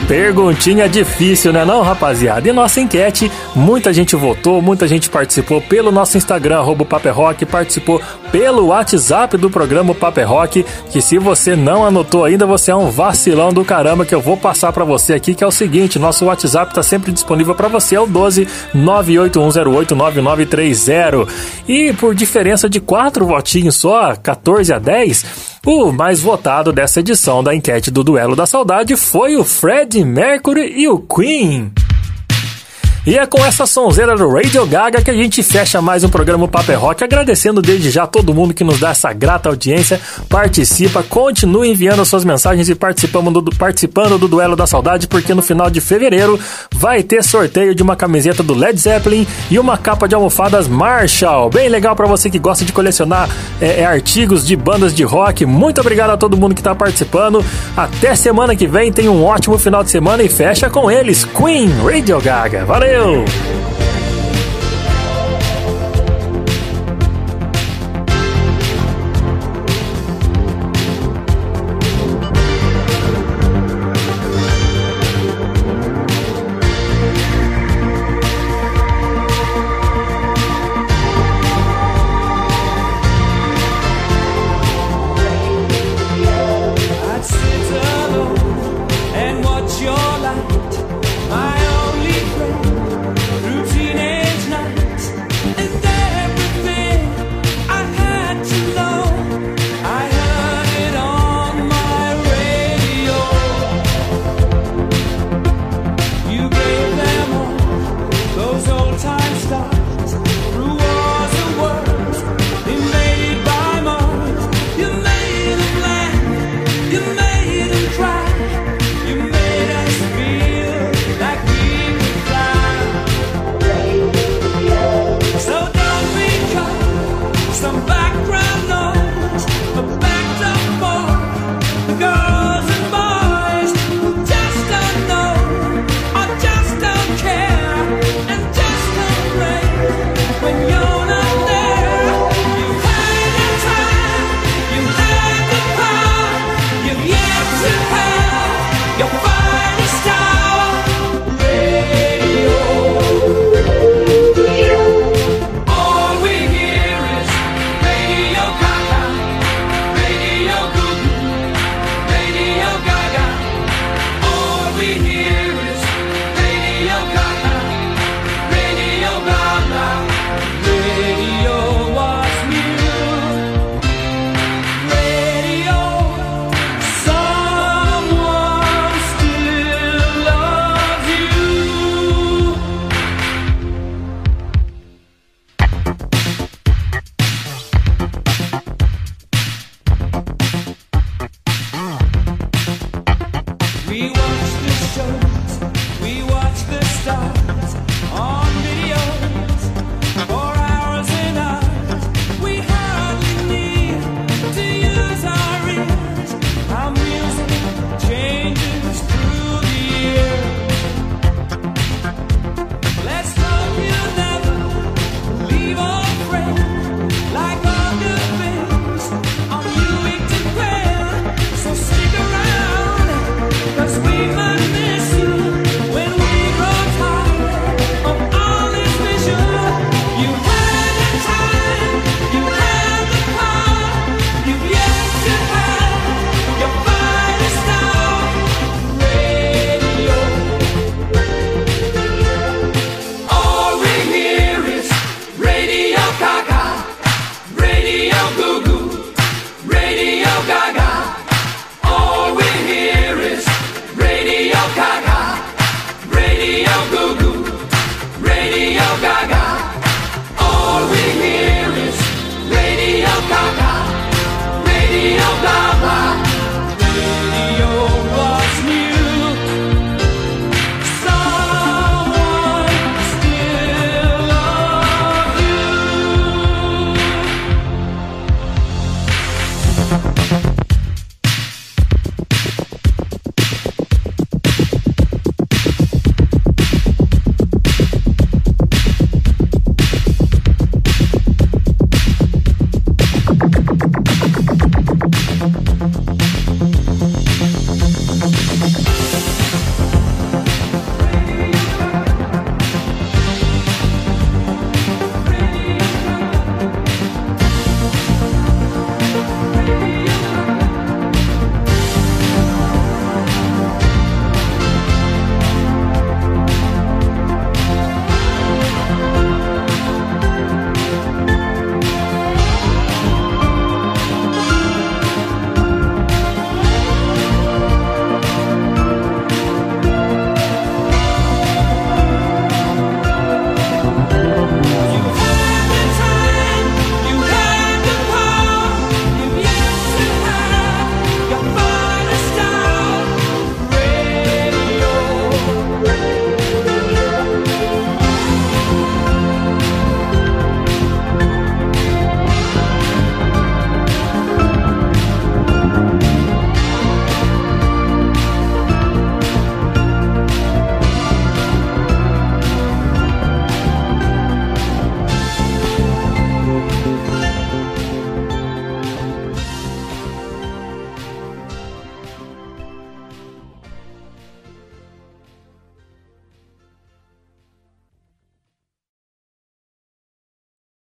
Perguntinha difícil, né não, rapaziada? E nossa enquete, muita gente votou, muita gente participou pelo nosso Instagram, arroba Rock, participou pelo WhatsApp do programa Paper Rock, que se você não anotou ainda, você é um vacilão do caramba que eu vou passar para você aqui, que é o seguinte, nosso WhatsApp tá sempre disponível para você, é o 12 981089930. E por diferença de quatro votinhos só, 14 a 10, o mais votado dessa edição da enquete do Duelo da Saudade foi o Fred Mercury e o Queen. E é com essa sonzeira do Radio Gaga que a gente fecha mais um programa Paper Rock, agradecendo desde já todo mundo que nos dá essa grata audiência, participa, continue enviando suas mensagens e participando do, participando do Duelo da Saudade, porque no final de fevereiro vai ter sorteio de uma camiseta do Led Zeppelin e uma capa de almofadas Marshall. Bem legal para você que gosta de colecionar é, é, artigos de bandas de rock. Muito obrigado a todo mundo que está participando. Até semana que vem, tenha um ótimo final de semana e fecha com eles, Queen Radio Gaga. Valeu! Valeu!